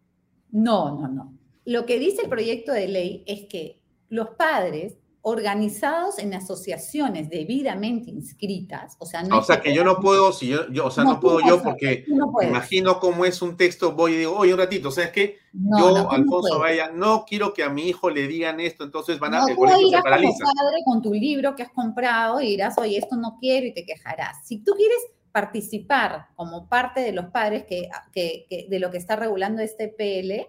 No, no, no. Lo que dice el proyecto de ley es que los padres organizados en asociaciones debidamente inscritas, o sea, no o sea que yo no puedo, si yo, yo o sea, no, puedo yo porque imagino cómo es un texto, voy y digo, oye, un ratito, ¿sabes qué? yo, Alfonso Vaya, no quiero que a mi hijo le digan esto, entonces van a, el colegio se paraliza. Como padre con tu libro que has comprado y dirás, oye, esto no quiero y te quejarás. Si tú quieres participar como parte de los padres que, que de lo que está regulando este PL,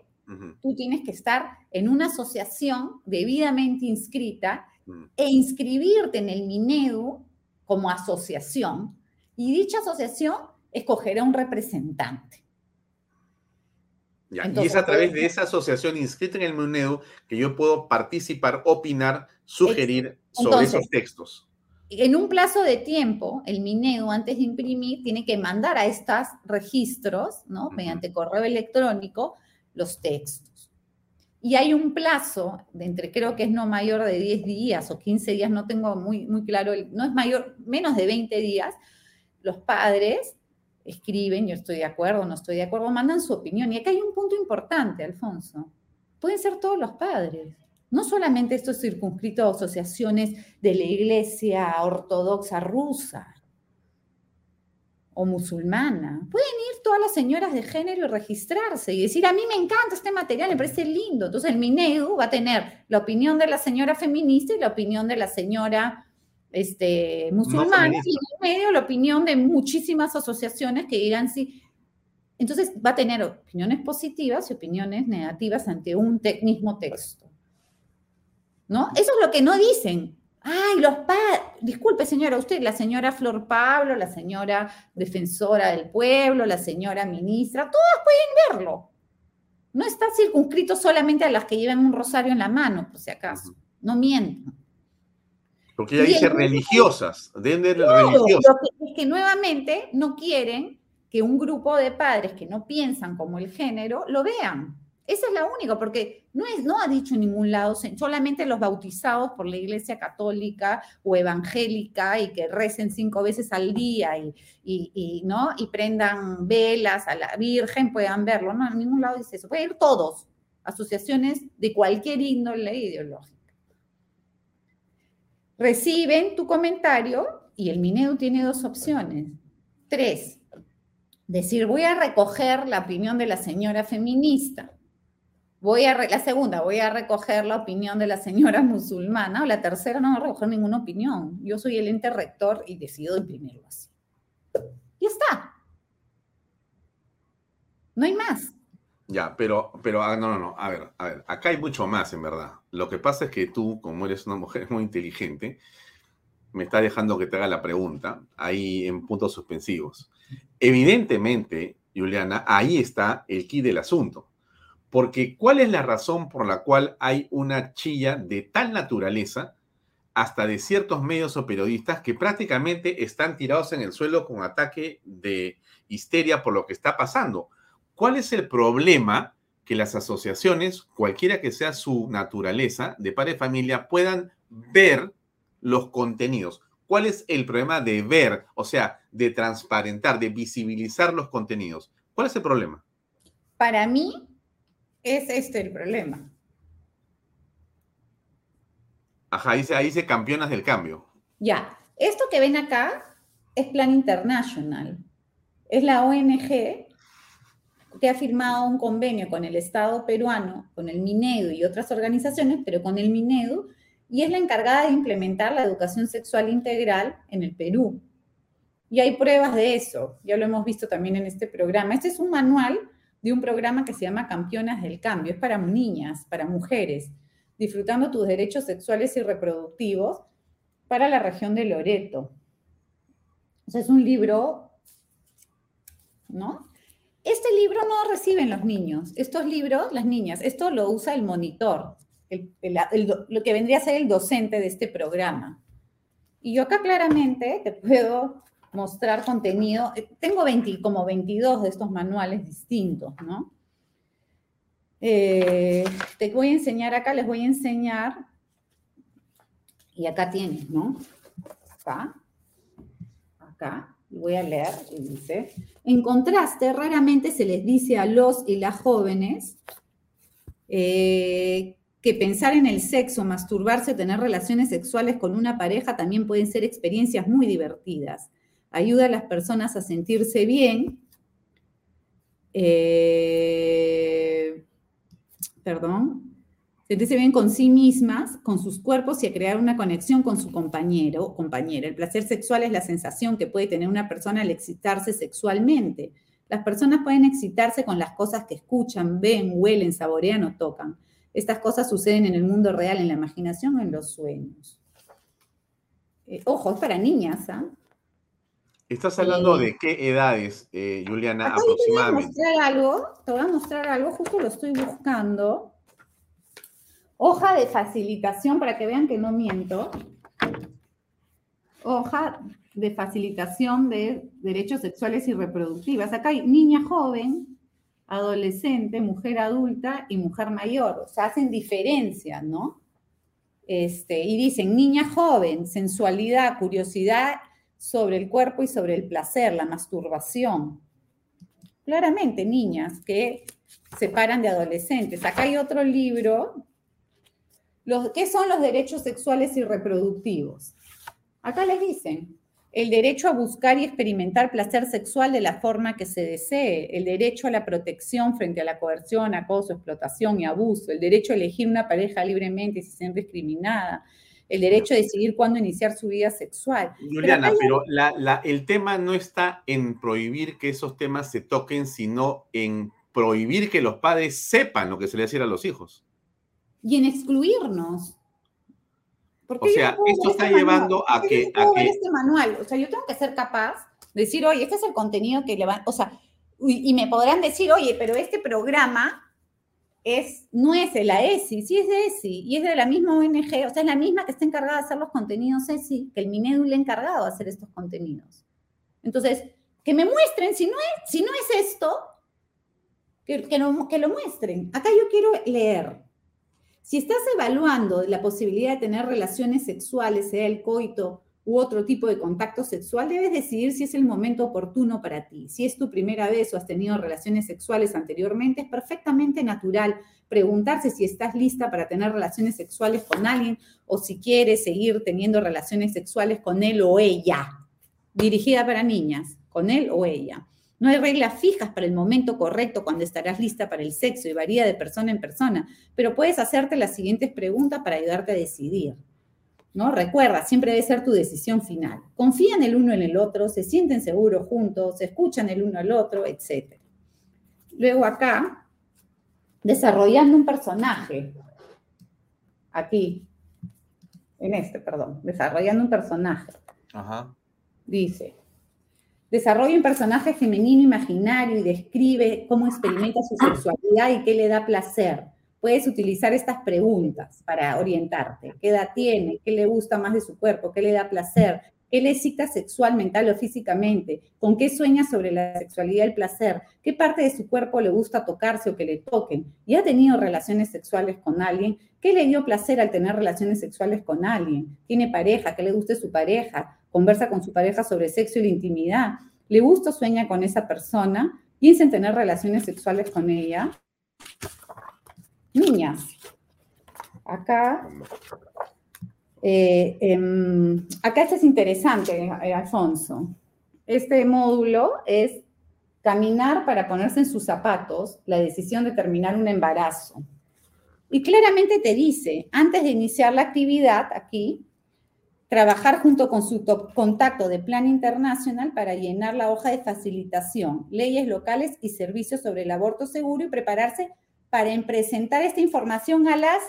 Tú tienes que estar en una asociación debidamente inscrita mm. e inscribirte en el Minedu como asociación y dicha asociación escogerá un representante. y es a través de esa asociación inscrita en el Minedu que yo puedo participar, opinar, sugerir sobre esos textos. En un plazo de tiempo, el Minedu, antes de imprimir, tiene que mandar a estos registros, ¿no? Mediante correo electrónico, los textos. Y hay un plazo de entre, creo que es no mayor de 10 días o 15 días, no tengo muy, muy claro, no es mayor, menos de 20 días, los padres escriben, yo estoy de acuerdo, no estoy de acuerdo, mandan su opinión. Y acá hay un punto importante, Alfonso. Pueden ser todos los padres. No solamente estos circunscritos asociaciones de la iglesia ortodoxa rusa, o musulmana. Pueden ir todas las señoras de género y registrarse y decir, a mí me encanta este material, me parece lindo. Entonces el MINEDU va a tener la opinión de la señora feminista y la opinión de la señora este, musulmana y en medio la opinión de muchísimas asociaciones que dirán sí. Entonces va a tener opiniones positivas y opiniones negativas ante un mismo texto. ¿No? Eso es lo que no dicen. Ay, los padres, disculpe señora, usted, la señora Flor Pablo, la señora defensora del pueblo, la señora ministra, todas pueden verlo. No está circunscrito solamente a las que llevan un rosario en la mano, por si acaso. No mientan. Porque ella dice religiosas, de Claro, religiosas. lo que- es que nuevamente no quieren que un grupo de padres que no piensan como el género lo vean. Esa es la única, porque no, es, no ha dicho en ningún lado, solamente los bautizados por la iglesia católica o evangélica y que recen cinco veces al día y, y- y, ¿no? y prendan velas a la Virgen puedan verlo. No, en ningún lado dice eso. Pueden ir todos, asociaciones de cualquier índole ideológica. Reciben tu comentario y el Mineu tiene dos opciones. Tres, decir, voy a recoger la opinión de la señora feminista. Voy a la segunda, voy a recoger la opinión de la señora musulmana. O la tercera, no voy a recoger ninguna opinión. Yo soy el ente rector y decido imprimirlo así. Ya está. No hay más. Ya, pero, pero, ah, no, no, no, a ver, a ver, acá hay mucho más en verdad. Lo que pasa es que tú, como eres una mujer muy inteligente, me estás dejando que te haga la pregunta, ahí en puntos suspensivos. Evidentemente, Juliana, ahí está el key del asunto. Porque ¿cuál es la razón por la cual hay una chilla de tal naturaleza hasta de ciertos medios o periodistas que prácticamente están tirados en el suelo con ataque de histeria por lo que está pasando? ¿Cuál es el problema que las asociaciones, cualquiera que sea su naturaleza de padre de familia, puedan ver los contenidos? ¿Cuál es el problema de ver, o sea, de transparentar, de visibilizar los contenidos? ¿Cuál es el problema? Para mí es este el problema. Ajá, dice, ahí dice campeonas del cambio. Ya, esto que ven acá es Plan International. Es la ONG que ha firmado un convenio con el Estado peruano, con el Minedu y otras organizaciones, pero con el Minedu, y es la encargada de implementar la educación sexual integral en el Perú. Y hay pruebas de eso, ya lo hemos visto también en este programa. Este es un manual de un programa que se llama Campeonas del Cambio, es para niñas, para mujeres, disfrutando tus derechos sexuales y reproductivos para la región de Loreto. O es un libro, ¿no? Este libro no reciben los niños, estos libros, las niñas, esto lo usa el monitor, el- el- lo que vendría a ser el docente de este programa. Y yo acá claramente te puedo mostrar contenido, eh, tengo 20 como 22 de estos manuales distintos, ¿no? Eh, te voy a enseñar acá, les voy a enseñar, y acá tienes, ¿no? Acá, acá, voy a leer, y dice, en contraste, raramente se les dice a los y las jóvenes eh, que pensar en el sexo, masturbarse, tener relaciones sexuales con una pareja también pueden ser experiencias muy divertidas. Ayuda a las personas a sentirse bien. eh, perdón, sentirse bien con sí mismas, con sus cuerpos y a crear una conexión con su compañero o compañera. El placer sexual es la sensación que puede tener una persona al excitarse sexualmente. Las personas pueden excitarse con las cosas que escuchan, ven, huelen, saborean o tocan. Estas cosas suceden en el mundo real, en la imaginación o en los sueños. Eh, ojo, es para niñas, ¿ah? ¿Estás hablando de qué edades, eh, Juliana, Acá yo te voy a aproximadamente? mostrar algo, te voy a mostrar algo, justo lo estoy buscando. Hoja de facilitación para que vean que no miento. Hoja de facilitación de derechos sexuales y reproductivas. Acá hay niña joven, adolescente, mujer adulta y mujer mayor. O sea, hacen diferencia, ¿no? Este, y dicen niña joven, sensualidad, curiosidad sobre el cuerpo y sobre el placer, la masturbación. Claramente, niñas que separan de adolescentes. Acá hay otro libro. Los, ¿Qué son los derechos sexuales y reproductivos? Acá les dicen, el derecho a buscar y experimentar placer sexual de la forma que se desee, el derecho a la protección frente a la coerción, acoso, explotación y abuso, el derecho a elegir una pareja libremente y sin discriminada, el derecho a decidir cuándo iniciar su vida sexual. Juliana, acá hay- pero la- la- el tema no está en prohibir que esos temas se toquen, sino en prohibir que los padres sepan lo que se le decir a los hijos. y en excluirnos. O sea, no esto está este llevando manual, a que- no a que- este manual, o sea, yo tengo que ser capaz de decir, oye, este es el contenido que le van, o sea, y, y me podrán decir, oye, pero este programa es, no es la ESI, sí es de ESI, y es de la misma ONG, o sea, es la misma que está encargada de hacer los contenidos ESI, que el Minedu le ha encargado de hacer estos contenidos. Entonces, que me muestren, si no es, si no es esto, que, que, que lo muestren. Acá yo quiero leer. Si estás evaluando la posibilidad de tener relaciones sexuales, sea el coito u otro tipo de contacto sexual, debes decidir si es el momento oportuno para ti. Si es tu primera vez o has tenido relaciones sexuales anteriormente, es perfectamente natural preguntarse si estás lista para tener relaciones sexuales con alguien o si quieres seguir teniendo relaciones sexuales con él o ella. Dirigida para niñas, con él o ella. No hay reglas fijas para el momento correcto cuando estarás lista para el sexo y varía de persona en persona, pero puedes hacerte las siguientes preguntas para ayudarte a decidir. ¿No? Recuerda, siempre debe ser tu decisión final. Confían el uno en el otro, se sienten seguros juntos, se escuchan el uno al otro, etc. Luego acá, desarrollando un personaje. Aquí, en este, perdón, desarrollando un personaje. Ajá. Dice, desarrolla un personaje femenino imaginario y describe cómo experimenta su sexualidad y qué le da placer puedes utilizar estas preguntas para orientarte. ¿Qué edad tiene? ¿Qué le gusta más de su cuerpo? ¿Qué le da placer? ¿Qué le excita sexual, mental o físicamente? ¿Con qué sueña sobre la sexualidad y el placer? ¿Qué parte de su cuerpo le gusta tocarse o que le toquen? ¿Y ha tenido relaciones sexuales con alguien? ¿Qué le dio placer al tener relaciones sexuales con alguien? ¿Tiene pareja? ¿Qué le gusta su pareja? ¿Conversa con su pareja sobre sexo y la intimidad? ¿Le gusta o sueña con esa persona? ¿Piensa en tener relaciones sexuales con ella? Niñas. Acá, eh, em, acá esto es interesante, eh, Alfonso. Este módulo es caminar para ponerse en sus zapatos, la decisión de terminar un embarazo. Y claramente te dice, antes de iniciar la actividad aquí, trabajar junto con su contacto de plan internacional para llenar la hoja de facilitación, leyes locales y servicios sobre el aborto seguro y prepararse para presentar esta información a las...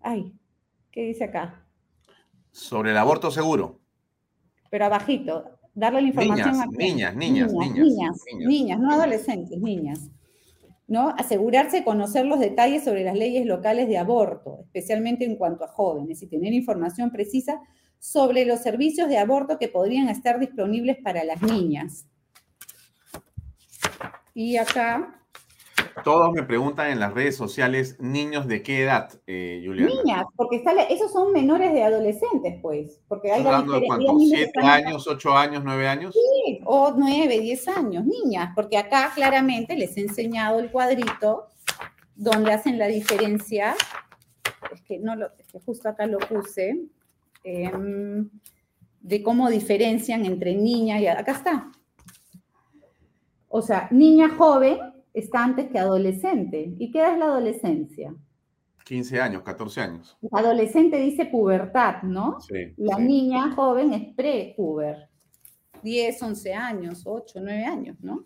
Ay, ¿qué dice acá? Sobre el aborto seguro. Pero abajito, darle la información a... Niñas, niñas, niñas, niñas, niñas, no adolescentes, niñas. ¿no? Asegurarse de conocer los detalles sobre las leyes locales de aborto, especialmente en cuanto a jóvenes, y tener información precisa sobre los servicios de aborto que podrían estar disponibles para las niñas. Y acá todos me preguntan en las redes sociales, niños de qué edad, eh, Juliana. Niñas, porque esos son menores de adolescentes, pues. Porque hay hablando de cuántos, siete años, ocho años, nueve años. Sí, o nueve, diez años, niñas, porque acá claramente les he enseñado el cuadrito donde hacen la diferencia. Es que no lo, es que justo acá lo puse. Em, de cómo diferencian entre niña y acá está. O sea, niña joven está antes que adolescente. ¿Y qué es la adolescencia? 15 años, 14 años. Adolescente dice pubertad, ¿no? Sí. La niña joven es pre-puber. 10, 11 años, 8, 9 años, ¿no?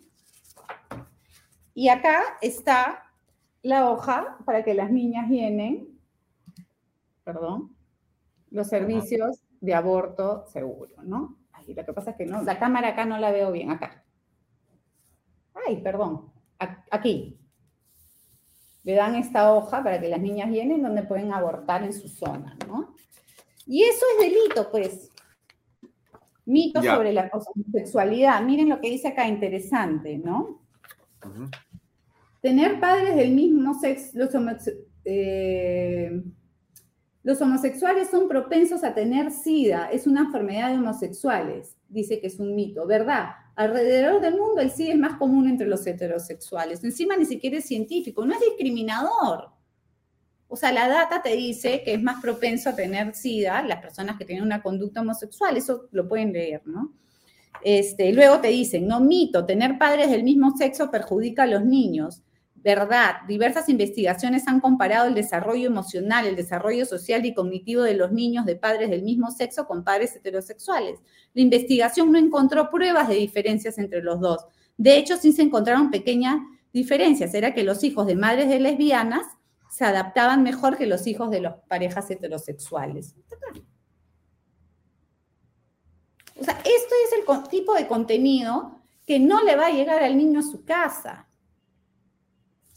Y acá está la hoja para que las niñas llenen, perdón, los servicios de aborto seguro, ¿no? Ay, lo que pasa es que no, la cámara acá no la veo bien, acá. Ay, perdón aquí. Le dan esta hoja para que las niñas llenen donde pueden abortar en su zona, ¿no? Y eso es delito, pues. Mito sobre la homosexualidad. Miren lo que dice acá, interesante, ¿no? Tener padres del mismo sexo, los, eh, los homosexuales son propensos a tener SIDA, es una enfermedad de homosexuales, dice que es un mito, ¿verdad? Alrededor del mundo el SIDA es más común entre los heterosexuales. Encima ni siquiera es científico, no es discriminador. O sea, la data te dice que es más propenso a tener SIDA las personas que tienen una conducta homosexual, eso lo pueden leer, ¿no? Este, luego te dicen, no mito, tener padres del mismo sexo perjudica a los niños verdad, diversas investigaciones han comparado el desarrollo emocional, el desarrollo social y cognitivo de los niños de padres del mismo sexo con padres heterosexuales. La investigación no encontró pruebas de diferencias entre los dos. De hecho, sí se encontraron pequeñas diferencias. Era que los hijos de madres de lesbianas se adaptaban mejor que los hijos de las parejas heterosexuales. O sea, esto es el tipo de contenido que no le va a llegar al niño a su casa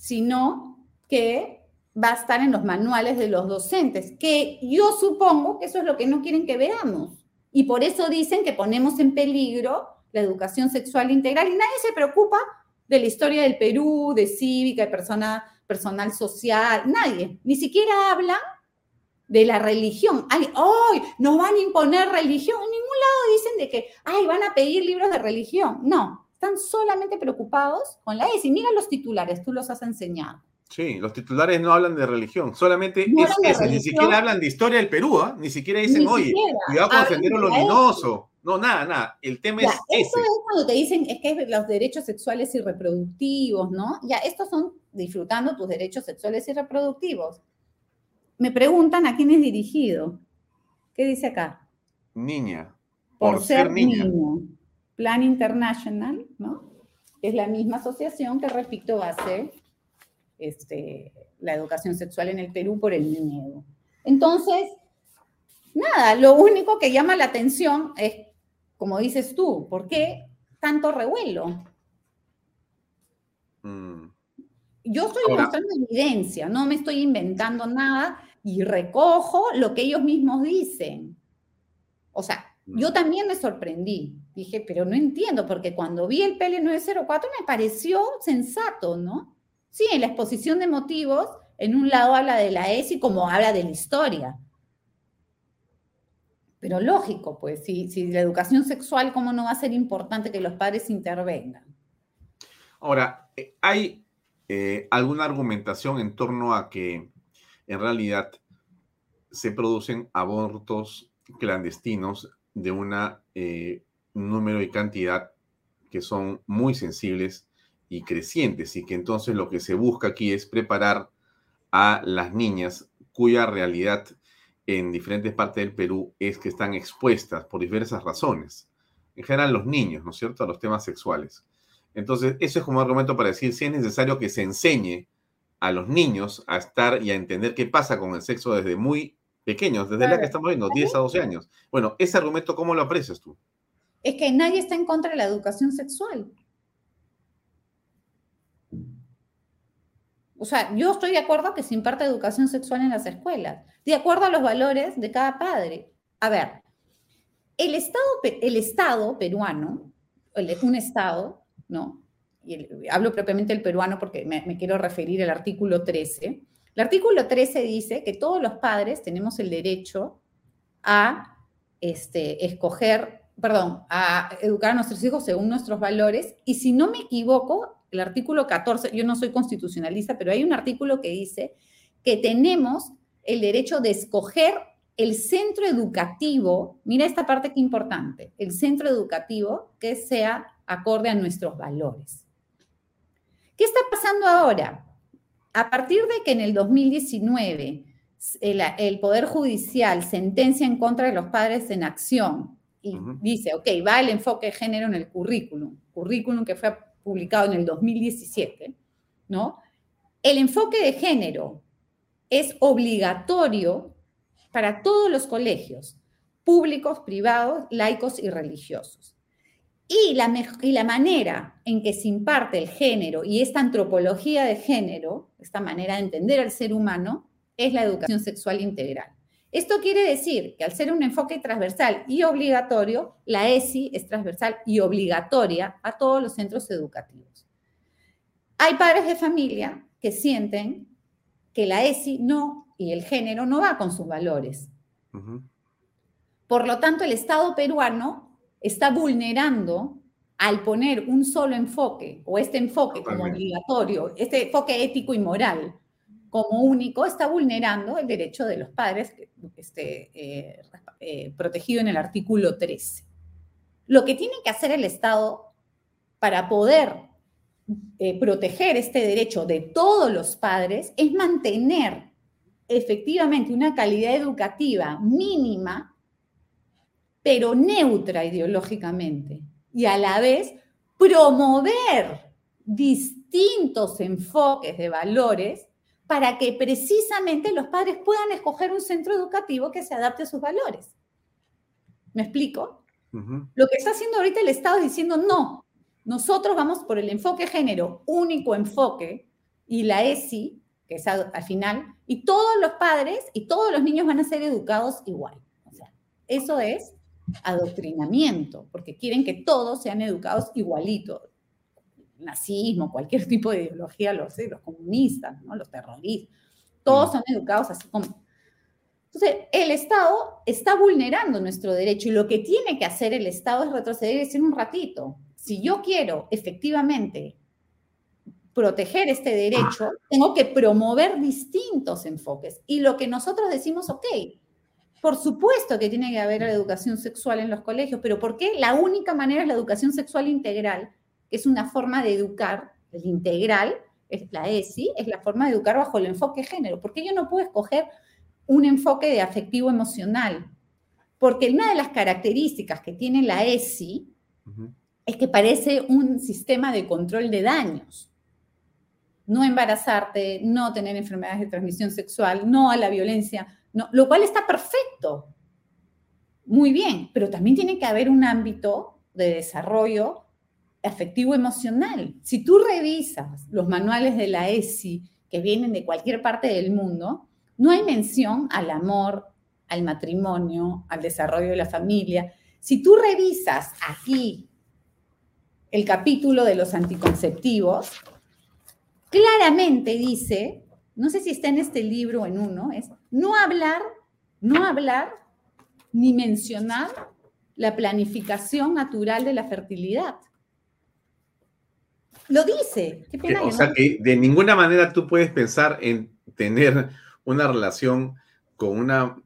sino que va a estar en los manuales de los docentes, que yo supongo que eso es lo que no quieren que veamos. Y por eso dicen que ponemos en peligro la educación sexual integral y nadie se preocupa de la historia del Perú, de cívica, de persona, personal social, nadie, ni siquiera habla de la religión. Ay, ¡ay! Nos van a imponer religión. En ningún lado dicen de que, ay, van a pedir libros de religión. No, están solamente preocupados con la ESI. Mira los titulares, tú los has enseñado. Sí, los titulares no hablan de religión, solamente es ese, ni siquiera hablan de historia del Perú, ¿ah? ni siquiera dicen, oye, cuidado con Sendero Luminoso. No, nada, nada. El tema es. Eso es cuando te dicen es que es los derechos sexuales y reproductivos, ¿no? Ya, estos son disfrutando tus derechos sexuales y reproductivos. Me preguntan a quién es dirigido. ¿Qué dice acá? Niña. Por, ser, niña. Plan International, ¿no? Es la misma asociación que, repito, hace este, la educación sexual en el Perú por el miedo. Entonces, nada, lo único que llama la atención es, como dices tú, ¿por qué tanto revuelo? Mm. Yo estoy mostrando evidencia, no me estoy inventando nada y recojo lo que ellos mismos dicen. O sea, mm. yo también me sorprendí. Dije, pero no entiendo, porque cuando vi el PL 904 me pareció sensato, ¿no? Sí, en la exposición de motivos, en un lado habla de la ESI como habla de la historia. Pero lógico, pues, si, si la educación sexual, ¿cómo no va a ser importante que los padres intervengan? Ahora, eh, hay eh, alguna argumentación en torno a que en realidad se producen abortos clandestinos de un eh, número y cantidad que son muy sensibles y crecientes y que entonces lo que se busca aquí es preparar a las niñas cuya realidad en diferentes partes del Perú es que están expuestas por diversas razones. En general los niños, ¿no es cierto?, a los temas sexuales. Entonces, eso es como argumento para decir si es necesario que se enseñe a los niños a estar y a entender qué pasa con el sexo desde muy pequeños, desde la que estamos viendo, 10 a 12 años. Bueno, ese argumento, ¿cómo lo aprecias tú? Es que nadie está en contra de la educación sexual. O sea, yo estoy de acuerdo que se imparte educación sexual en las escuelas, de acuerdo a los valores de cada padre. A ver, el Estado, el estado peruano, un Estado, ¿no? Y hablo propiamente del peruano porque me, quiero referir al artículo 13. El artículo 13 dice que todos los padres tenemos el derecho a este, escoger, perdón, a educar a nuestros hijos según nuestros valores. Y si no me equivoco, el artículo 14, yo no soy constitucionalista, pero hay un artículo que dice que tenemos el derecho de escoger el centro educativo, mira esta parte que importante, el centro educativo que sea acorde a nuestros valores. ¿Qué está pasando ahora? A partir de que en el 2019 el, Poder Judicial sentencia en contra de los padres en acción y dice, ok, va el enfoque de género en el currículum, currículum que fue publicado en el 2017, ¿no? El enfoque de género es obligatorio para todos los colegios, públicos, privados, laicos y religiosos. Y la, y la manera en que se imparte el género y esta antropología de género, esta manera de entender al ser humano, es la educación sexual integral. Esto quiere decir que al ser un enfoque transversal y obligatorio, la ESI es transversal y obligatoria a todos los centros educativos. Hay padres de familia que sienten que la ESI no y el género no va con sus valores. Por lo tanto, el Estado peruano está vulnerando al poner un solo enfoque o este enfoque como obligatorio, este enfoque ético y moral como único, está vulnerando el derecho de los padres este, eh, eh, protegido en el artículo 13. Lo que tiene que hacer el Estado para poder eh, proteger este derecho de todos los padres es mantener efectivamente una calidad educativa mínima pero neutra ideológicamente, y a la vez promover distintos enfoques de valores para que precisamente los padres puedan escoger un centro educativo que se adapte a sus valores. ¿Me explico? Lo que está haciendo ahorita el Estado es diciendo, no, nosotros vamos por el enfoque género, único enfoque, y la ESI que es al final, y todos los padres y todos los niños van a ser educados igual. O sea, eso es adoctrinamiento, porque quieren que todos sean educados igualitos. Nazismo, cualquier tipo de ideología, los, los comunistas, ¿no? los terroristas, todos son educados así como entonces, el Estado está vulnerando nuestro derecho y lo que tiene que hacer el Estado es retroceder y decir un ratito, si yo quiero efectivamente proteger este derecho, tengo que promover distintos enfoques. Y lo que nosotros decimos, ok, por supuesto que tiene que haber educación sexual en los colegios, pero ¿por qué la única manera es la educación sexual integral, que es una forma de educar, el integral, es la ESI, es la forma de educar bajo el enfoque género? ¿Por qué yo no puedo escoger un enfoque de afectivo emocional. Porque una de las características que tiene la ESI es que parece un sistema de control de daños. No embarazarte, no tener enfermedades de transmisión sexual, no a la violencia, no, lo cual está perfecto. Muy bien, pero también tiene que haber un ámbito de desarrollo afectivo emocional. Si tú revisas los manuales de la ESI que vienen de cualquier parte del mundo, no hay mención al amor, al matrimonio, al desarrollo de la familia. Si tú revisas aquí el capítulo de los anticonceptivos, claramente dice, no sé si está en este libro o en uno, es no hablar, no hablar ni mencionar la planificación natural de la fertilidad. Lo dice. o sea que de ninguna manera tú puedes pensar en tener una relación con una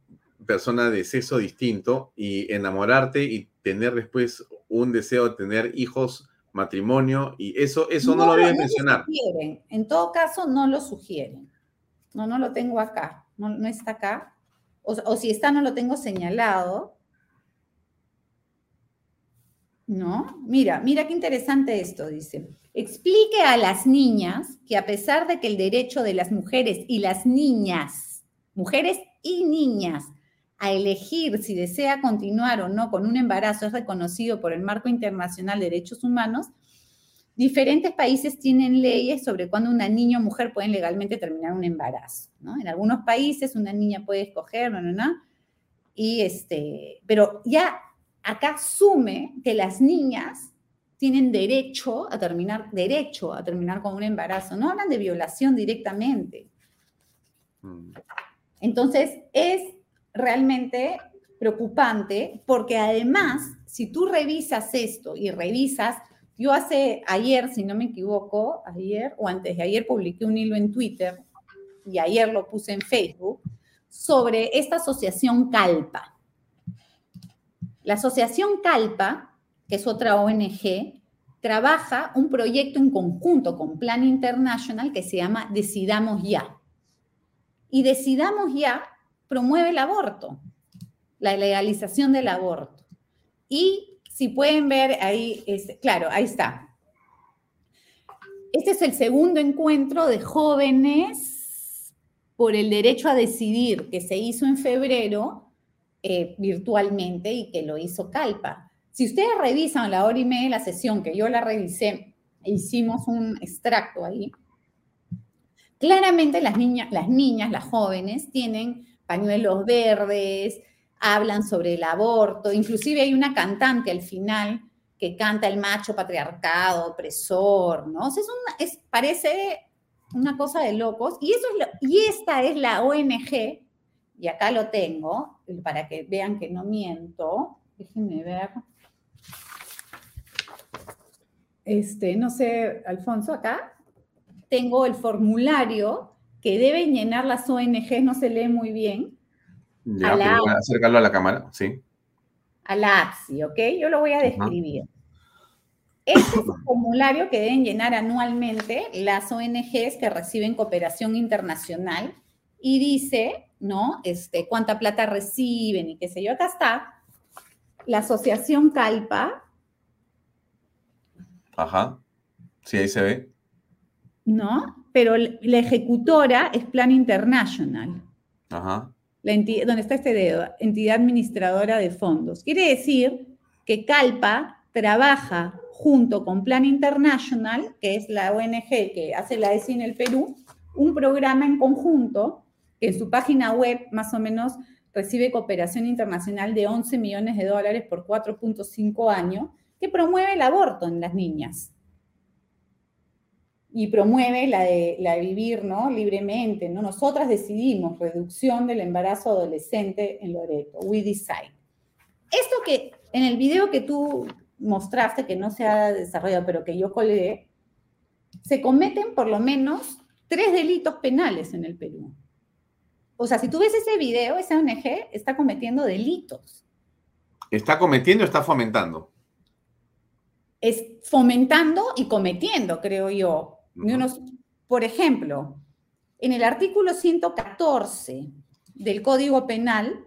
persona de sexo distinto y enamorarte y tener después un deseo de tener hijos, matrimonio, y eso, eso no, lo voy a mencionar. En todo caso, no lo sugieren. No, no lo tengo acá. No, no está acá. O, o si está, no lo tengo señalado. ¿No? Mira, mira qué interesante esto, dice. Explique a las niñas que a pesar de que el derecho de las mujeres y las niñas, mujeres y niñas, a elegir si desea continuar o no con un embarazo es reconocido por el Marco Internacional de Derechos Humanos, diferentes países tienen leyes sobre cuándo una niña o mujer pueden legalmente terminar un embarazo. En algunos países una niña puede escoger, no, no, no. Y este, pero ya acá asume que las niñas tienen derecho a terminar, derecho a terminar con un embarazo. No hablan de violación directamente. Mm. Entonces, es realmente preocupante porque además, si tú revisas esto y revisas, yo hace ayer, si no me equivoco, ayer o antes de ayer publiqué un hilo en Twitter y ayer lo puse en Facebook sobre esta asociación Calpa. La asociación Calpa que es otra ONG, trabaja un proyecto en conjunto con Plan International que se llama Decidamos Ya. Y Decidamos Ya promueve el aborto, la legalización del aborto. Y si pueden ver ahí, claro, ahí está. Este es el segundo encuentro de jóvenes por el derecho a decidir que se hizo en febrero eh, virtualmente y que lo hizo Calpa. Si ustedes revisan la hora y media de la sesión, que yo la revisé, hicimos un extracto ahí, claramente las niñas, las niñas, las jóvenes, tienen pañuelos verdes, hablan sobre el aborto, inclusive hay una cantante al final que canta el macho patriarcado, opresor, ¿no? O sea, es, parece una cosa de locos. Y, eso es y esta es la ONG, y acá lo tengo, para que vean que no miento. Déjenme ver. Este, no sé, Alfonso, acá tengo el formulario que deben llenar las ONGs, no se lee muy bien. Ya, a acercarlo a la cámara, sí. A la APSI, ¿ok? Yo lo voy a describir. Este es el formulario que deben llenar anualmente las ONGs que reciben cooperación internacional y dice, ¿no? Este, cuánta plata reciben y qué sé yo. Acá está la asociación Calpa Ajá. Sí, ahí se ve. ¿No? Pero la ejecutora es Plan International. Ajá. La entidad, ¿Dónde está este dedo? Entidad administradora de fondos. Quiere decir que Calpa trabaja junto con Plan International, que es la ONG que hace la ESI en el Perú, un programa en conjunto en su página web más o menos recibe cooperación internacional de 11 millones de dólares por 4.5 años, que promueve el aborto en las niñas. Y promueve la de, la de vivir ¿no? libremente. ¿no? Nosotras decidimos reducción del embarazo adolescente en Loreto. We decide. Esto que en el video que tú mostraste, que no se ha desarrollado, pero que yo colgué, se cometen por lo menos tres delitos penales en el Perú. O sea, si tú ves ese video, esa ONG está cometiendo delitos. ¿Está cometiendo o está fomentando? Es fomentando y cometiendo, creo yo. por ejemplo, en el artículo 114 del Código Penal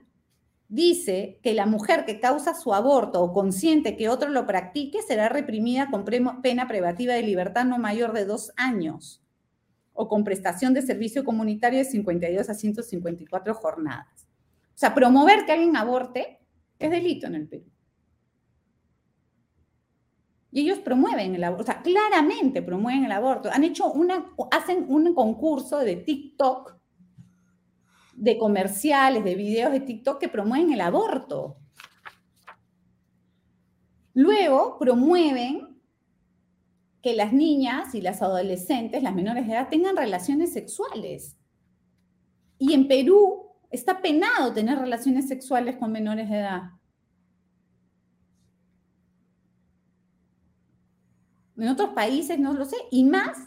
dice que la mujer que causa su aborto o consiente que otro lo practique será reprimida con pena privativa de libertad no mayor de dos años o con prestación de servicio comunitario de 52 a 154 jornadas. O sea, promover que alguien aborte es delito en el Perú. Y ellos promueven el aborto, o sea, claramente promueven el aborto. Han hecho una, hacen un concurso de TikTok, de comerciales, de videos de TikTok que promueven el aborto. Luego promueven que las niñas y las adolescentes, las menores de edad, tengan relaciones sexuales. Y en Perú está penado tener relaciones sexuales con menores de edad. En otros países no lo sé. Y más,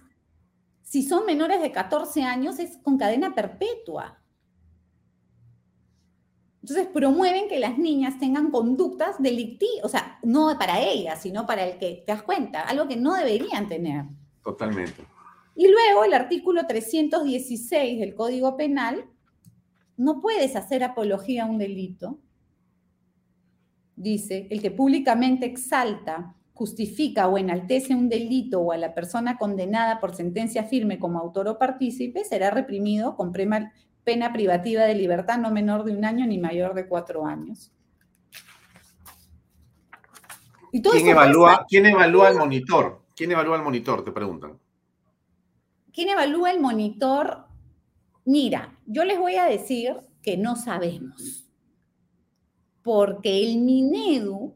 si son menores de 14 años, es con cadena perpetua. Entonces promueven que las niñas tengan conductas delictivas, o sea, no para ellas, sino para el que te das cuenta, algo que no deberían tener. Totalmente. Y luego el artículo 316 del Código Penal, no puedes hacer apología a un delito. Dice, el que públicamente exalta, justifica o enaltece un delito o a la persona condenada por sentencia firme como autor o partícipe será reprimido con pena privativa de libertad no menor de un año ni mayor de cuatro años. ¿Quién, evalúa, ¿Quién evalúa el monitor? ¿Quién evalúa el monitor? Te preguntan. ¿Quién evalúa el monitor? Mira, yo les voy a decir que no sabemos. Porque el Minedu,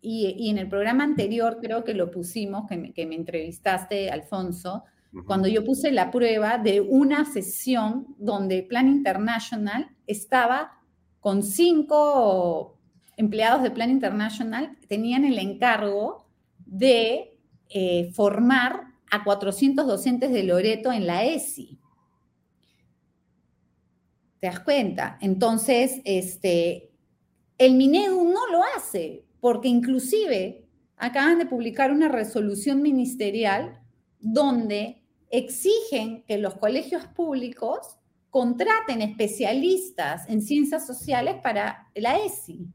y, en el programa anterior creo que lo pusimos, que me, que me entrevistaste, Alfonso, cuando yo puse la prueba de una sesión donde Plan International estaba con cinco empleados de Plan International, tenían el encargo de eh, formar a 400 docentes de Loreto en la ESI. ¿Te das cuenta? Entonces, este, el Minedu no lo hace, porque inclusive acaban de publicar una resolución ministerial donde exigen que los colegios públicos contraten especialistas en ciencias sociales para la ESI.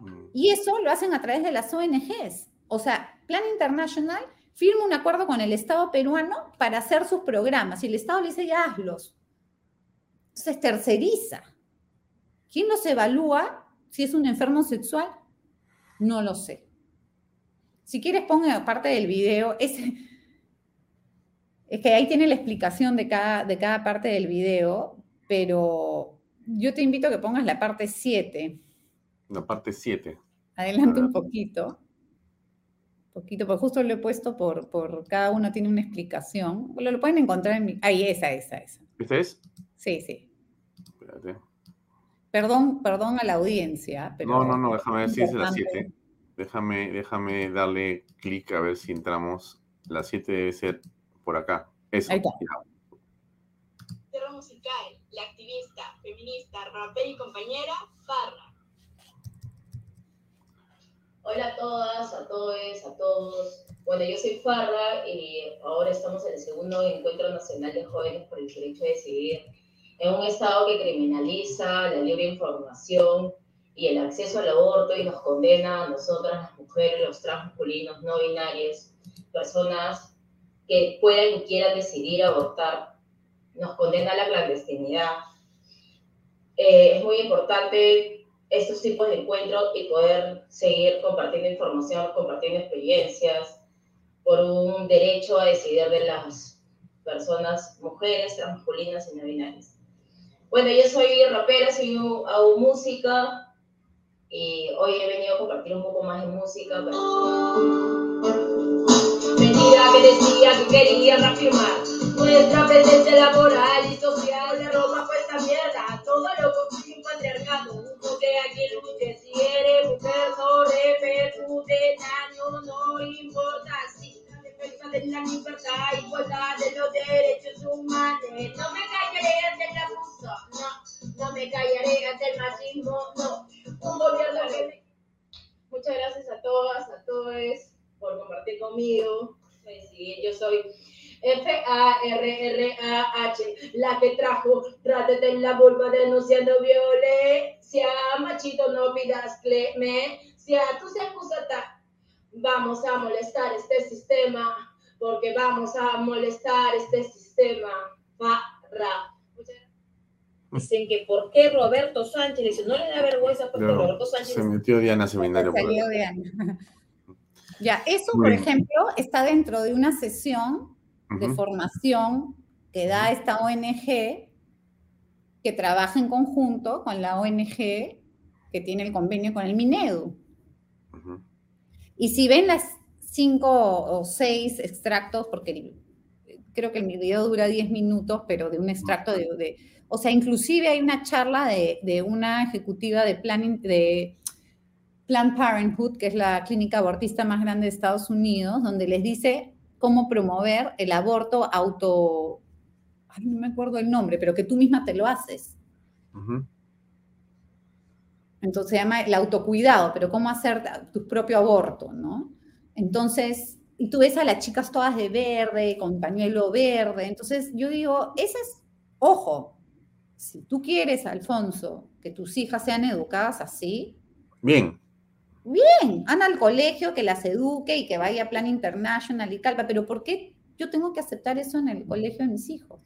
Mm. Y eso lo hacen a través de las ONGs. O sea, Plan International firma un acuerdo con el Estado peruano para hacer sus programas y el Estado le dice ya hazlos. Entonces terceriza. ¿Quién los evalúa si es un enfermo sexual? No lo sé. Si quieres, ponga parte del video. Ese, es que ahí tiene la explicación de cada, de cada parte del video, pero yo te invito a que pongas la parte 7. La parte 7. Adelante un poquito. Poquito, porque justo lo he puesto por, por cada uno tiene una explicación. Lo, lo pueden encontrar en mi. Ahí, esa, esa, esa. ¿Esta es? Sí, sí. Espérate. Perdón, perdón a la audiencia. Pero no, no, no, déjame ver si es la 7. Déjame, déjame darle clic a ver si entramos. La 7 debe ser por acá. Eso. Ahí está. musical, la activista, feminista, rapera y compañera, Farra. Hola a todas, a todos, a todos. Bueno, yo soy Farra y ahora estamos en el segundo Encuentro Nacional de Jóvenes por el Derecho a Decidir, en un Estado que criminaliza la libre información y el acceso al aborto y nos condena a nosotras, las mujeres, los transmasculinos, no binarios, personas que puedan y quieran decidir abortar, nos condena a la clandestinidad. Eh, es muy importante estos tipos de encuentros y poder seguir compartiendo información, compartiendo experiencias por un derecho a decidir de las personas, mujeres, transmasculinas y no binarias. Bueno, yo soy rapera, soy, hago música y hoy he venido a compartir un poco más de música. Que decía que quería reafirmar. Nuestra presencia laboral y social, la ropa puesta mierda, todo lo que un patriarcado, un que aquí luche, si eres mujer no repercute. Daño, no importa. Si la defensa de la libertad, igualdad de los derechos humanos, no me callaré ante el abuso, no, no me callaré ante el machismo, no, un gobierno que me... Muchas gracias a todas, a todos por compartir conmigo. Yo soy F-A-R-R-A-H, la que trajo, trátate en la vulva denunciando violencia. Machito, no pidas clemencia, tú se acusata. Vamos a molestar este sistema, porque vamos a molestar este sistema. Farra. Dicen que por qué Roberto Sánchez, dice, no le da vergüenza porque Roberto Sánchez... Se metió Diana Seminario. Se metió Diana. Ya, eso, por ejemplo, está dentro de una sesión de formación que da esta ONG que trabaja en conjunto con la ONG que tiene el convenio con el Minedu. Y si ven las cinco o seis extractos, porque creo que el video dura diez minutos, pero de un extracto de, o sea, inclusive hay una charla de, de una ejecutiva de planning, de Planned Parenthood, que es la clínica abortista más grande de Estados Unidos, donde les dice cómo promover el aborto auto, no me acuerdo el nombre, pero que tú misma te lo haces. Entonces se llama el autocuidado, pero cómo hacer tu propio aborto, ¿no? Entonces, y tú ves a las chicas todas de verde, con pañuelo verde. Entonces, yo digo, ese es, ojo, si tú quieres, Alfonso, que tus hijas sean educadas así. Bien. Bien, anda al colegio, que las eduque y que vaya a plan international y calva, pero ¿por qué yo tengo que aceptar eso en el colegio de mis hijos?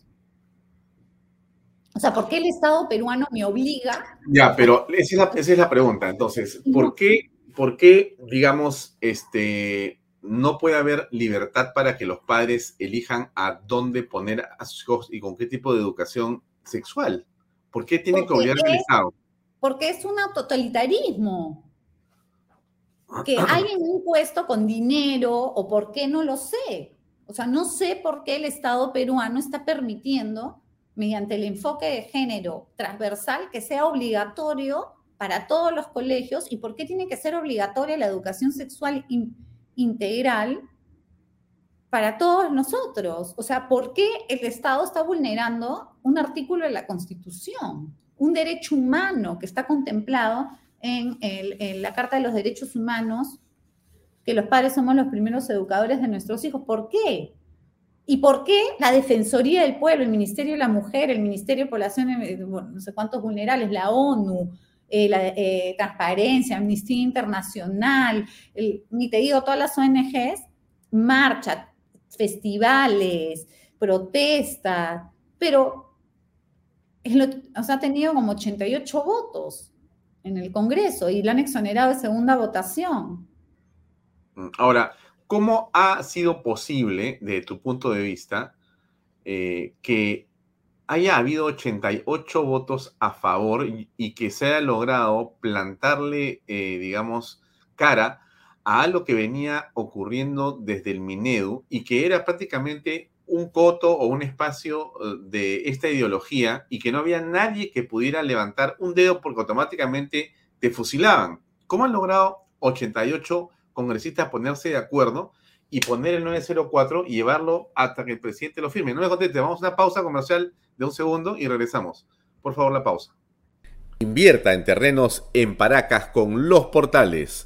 O sea, ¿por qué el Estado peruano me obliga? Ya, pero esa es la, pregunta. Entonces, ¿por qué, ¿por qué, digamos, este, no puede haber libertad para que los padres elijan a dónde poner a sus hijos y con qué tipo de educación sexual? ¿Por qué tienen que obligar al Estado? Porque es un totalitarismo que alguien un puesto con dinero o por qué no lo sé. O sea, no sé por qué el Estado peruano está permitiendo, mediante el enfoque de género transversal, que sea obligatorio para todos los colegios y por qué tiene que ser obligatoria la educación sexual integral para todos nosotros. O sea, ¿por qué el Estado está vulnerando un artículo de la Constitución, un derecho humano que está contemplado en, la Carta de los Derechos Humanos que los padres somos los primeros educadores de nuestros hijos. ¿Por qué? ¿Y por qué la Defensoría del Pueblo, el Ministerio de la Mujer, el Ministerio de Población, eh, no sé cuántos vulnerables, la ONU, eh, la eh, Transparencia, Amnistía Internacional, ni te digo todas las ONGs, marcha, festivales, protestas, pero ha tenido como 88 votos en el Congreso y la han exonerado de segunda votación. Mm, ahora, ¿cómo ha sido posible, desde tu punto de vista, eh, que haya habido 88 votos a favor y, que se haya logrado plantarle, eh, digamos, cara a algo que venía ocurriendo desde el Minedu y que era prácticamente un coto o un espacio eh, de esta ideología y que no había nadie que pudiera levantar un dedo porque automáticamente te fusilaban. ¿Cómo han logrado 88 congresistas ponerse de acuerdo y poner el 904 y llevarlo hasta que el presidente lo firme? No me conteste, vamos a una pausa comercial de un segundo y regresamos. Por favor, la pausa. Invierta en terrenos en Paracas con los portales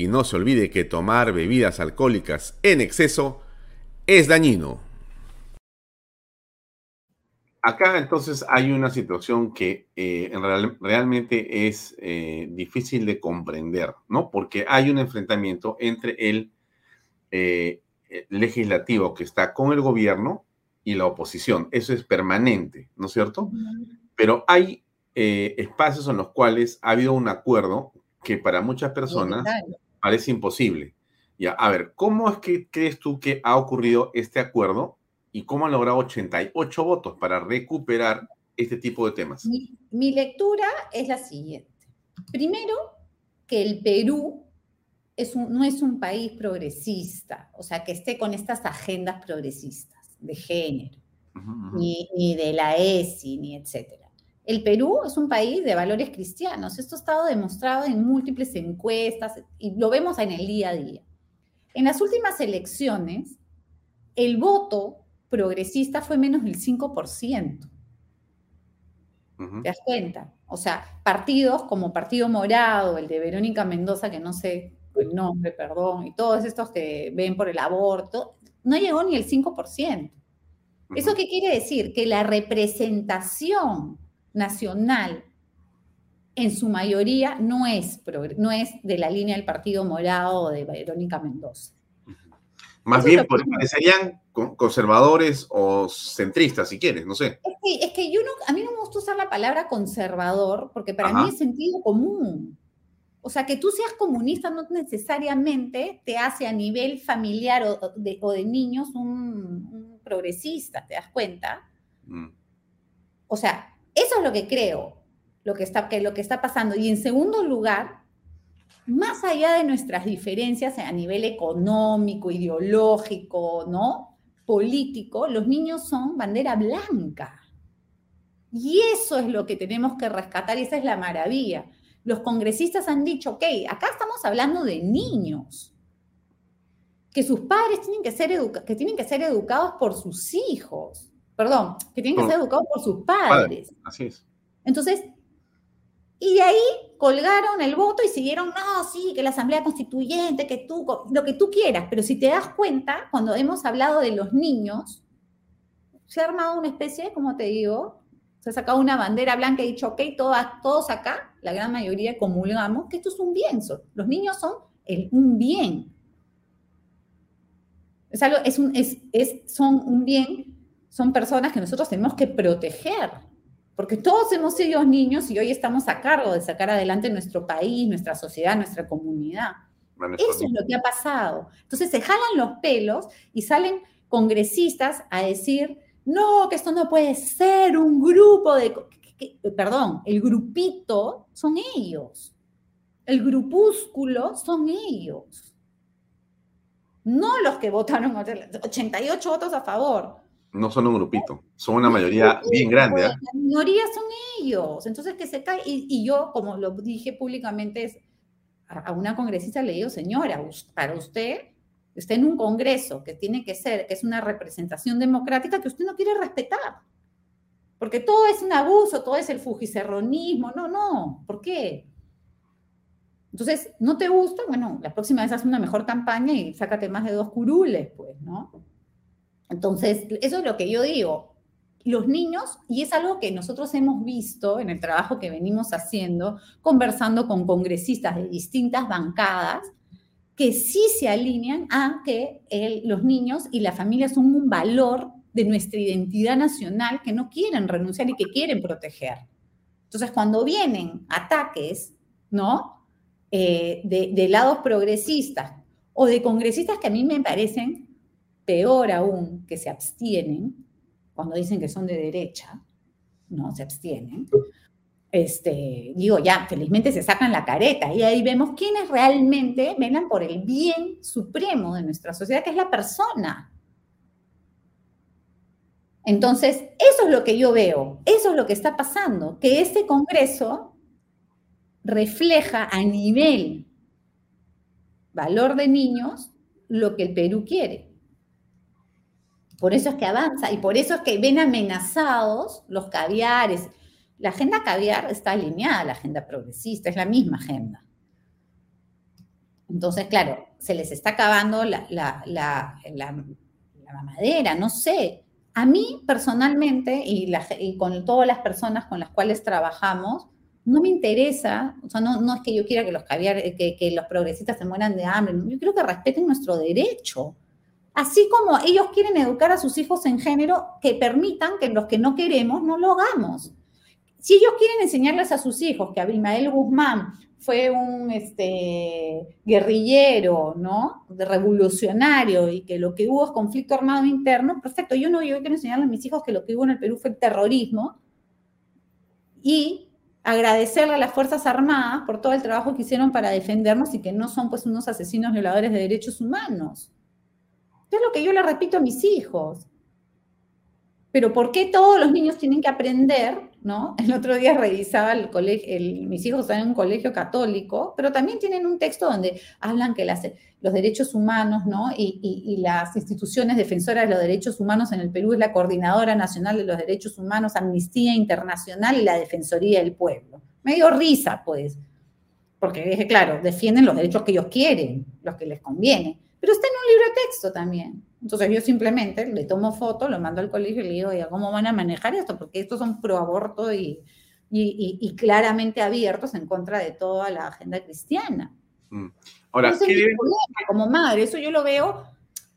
Y no se olvide que tomar bebidas alcohólicas en exceso es dañino. Acá entonces hay una situación que eh, realmente es eh, difícil de comprender, ¿no? Porque hay un enfrentamiento entre el eh, legislativo que está con el gobierno y la oposición. Eso es permanente, ¿no es cierto? Pero hay eh, espacios en los cuales ha habido un acuerdo que para muchas personas parece imposible. Ya, a ver, ¿cómo es que crees tú que ha ocurrido este acuerdo y cómo han logrado 88 votos para recuperar este tipo de temas? Mi, mi lectura es la siguiente. Primero, que el Perú es un, no es un país progresista, o sea, que esté con estas agendas progresistas de género, Ni, ni, de la ESI, ni etcétera. El Perú es un país de valores cristianos. Esto ha estado demostrado en múltiples encuestas y lo vemos en el día a día. En las últimas elecciones, el voto progresista fue menos del 5%. ¿Te das cuenta? O sea, partidos como Partido Morado, el de Verónica Mendoza, que no sé el nombre, perdón, y todos estos que ven por el aborto, no llegó ni el 5%. ¿Eso qué quiere decir? Que la representación nacional en su mayoría no es, no es de la línea del Partido Morado o de Verónica Mendoza. Más bien, serían conservadores o centristas, si quieres, no sé. Es que, yo no, a mí no me gusta usar la palabra conservador, porque para mí es sentido común. O sea, que tú seas comunista no necesariamente te hace a nivel familiar o de, o de niños un, progresista, ¿te das cuenta? Mm. O sea, eso es lo que creo, lo que, está, que lo que está pasando. Y en segundo lugar, más allá de nuestras diferencias a nivel económico, ideológico, ¿no? Político, los niños son bandera blanca. Y eso es lo que tenemos que rescatar y esa es la maravilla los congresistas han dicho, ok, acá estamos hablando de niños, que sus padres tienen que ser, que tienen que ser educados por sus hijos, perdón, que tienen que ser educados por sus padres. Así es. Entonces, y de ahí colgaron el voto y siguieron, no, sí, que la Asamblea Constituyente, que tú, lo que tú quieras, pero si te das cuenta, cuando hemos hablado de los niños, se ha armado una especie, como te digo, se ha sacado una bandera blanca y ha dicho, ok, todos acá, la gran mayoría comulgamos que esto es un bien. los niños son un bien. Es algo, es un, es, son un bien, son personas que nosotros tenemos que proteger. Porque todos hemos sido niños y hoy estamos a cargo de sacar adelante nuestro país, nuestra sociedad, nuestra comunidad. Eso es lo que ha pasado. Entonces se jalan los pelos y salen congresistas a decir, no, que esto no puede ser un grupo de... perdón, el grupito son ellos. El grupúsculo son ellos. No los que votaron 88 votos a favor. No son un grupito, son una mayoría bien grande. ¿ah? La minoría son ellos. Entonces que se cae. Y, yo, como lo dije públicamente, a una congresista le digo, señora, para usted está en un congreso que tiene que ser, que es una representación democrática que usted no quiere respetar. Porque todo es un abuso, todo es el fujicerronismo. No, no. ¿Por qué? Entonces, ¿no te gusta? Bueno, la próxima vez haz una mejor campaña y sácate más de dos curules, pues, ¿no? Entonces, eso es lo que yo digo. Los niños, y es algo que nosotros hemos visto en el trabajo que venimos haciendo, conversando con congresistas de distintas bancadas, que sí se alinean a que los niños y la familia son un valor de nuestra identidad nacional que no quieren renunciar y que quieren proteger. Entonces, cuando vienen ataques, ¿no? Eh, de, lados progresistas o de congresistas que a mí me parecen peor aún, que se abstienen, cuando dicen que son de derecha, no, se abstienen. Este, digo, ya, felizmente se sacan la careta y ahí vemos quiénes realmente velan por el bien supremo de nuestra sociedad, que es la persona. Entonces, eso es lo que yo veo, eso es lo que está pasando, que este Congreso refleja a nivel valor de niños lo que el Perú quiere. Por eso es que avanza y por eso es que ven amenazados los caviares. La agenda caviar está alineada a la agenda progresista, es la misma agenda. Entonces, claro, se les está acabando la, la, mamadera, no sé. A mí personalmente y, y, con todas las personas con las cuales trabajamos, no me interesa, o sea, no, no es que yo quiera que los, caviar, que, que los progresistas se mueran de hambre, yo quiero que respeten nuestro derecho. Así como ellos quieren educar a sus hijos en género, que permitan que los que no queremos no lo hagamos. Si ellos quieren enseñarles a sus hijos que Abimael Guzmán fue un este, guerrillero, ¿no? Revolucionario y que lo que hubo es conflicto armado interno, perfecto. Yo no, yo quiero enseñarles a mis hijos que lo que hubo en el Perú fue terrorismo y agradecerle a las Fuerzas Armadas por todo el trabajo que hicieron para defendernos y que no son pues unos asesinos violadores de derechos humanos. Es lo que yo le repito a mis hijos. Pero ¿por qué todos los niños tienen que aprender? ¿no? El otro día revisaba el colegio, mis hijos están en un colegio católico, pero también tienen un texto donde hablan que los derechos humanos ¿no? Y, y, las instituciones defensoras de los derechos humanos en el Perú es la Coordinadora Nacional de los Derechos Humanos, Amnistía Internacional y la Defensoría del Pueblo. Me dio risa, pues, porque dije, claro, defienden los derechos que ellos quieren, los que les conviene pero está en un libro de texto también. Entonces yo simplemente le tomo foto, lo mando al colegio y le digo, ¿cómo van a manejar esto? Porque estos son pro aborto y, y, claramente abiertos en contra de toda la agenda cristiana. Mm. Ahora, como madre, eso yo lo veo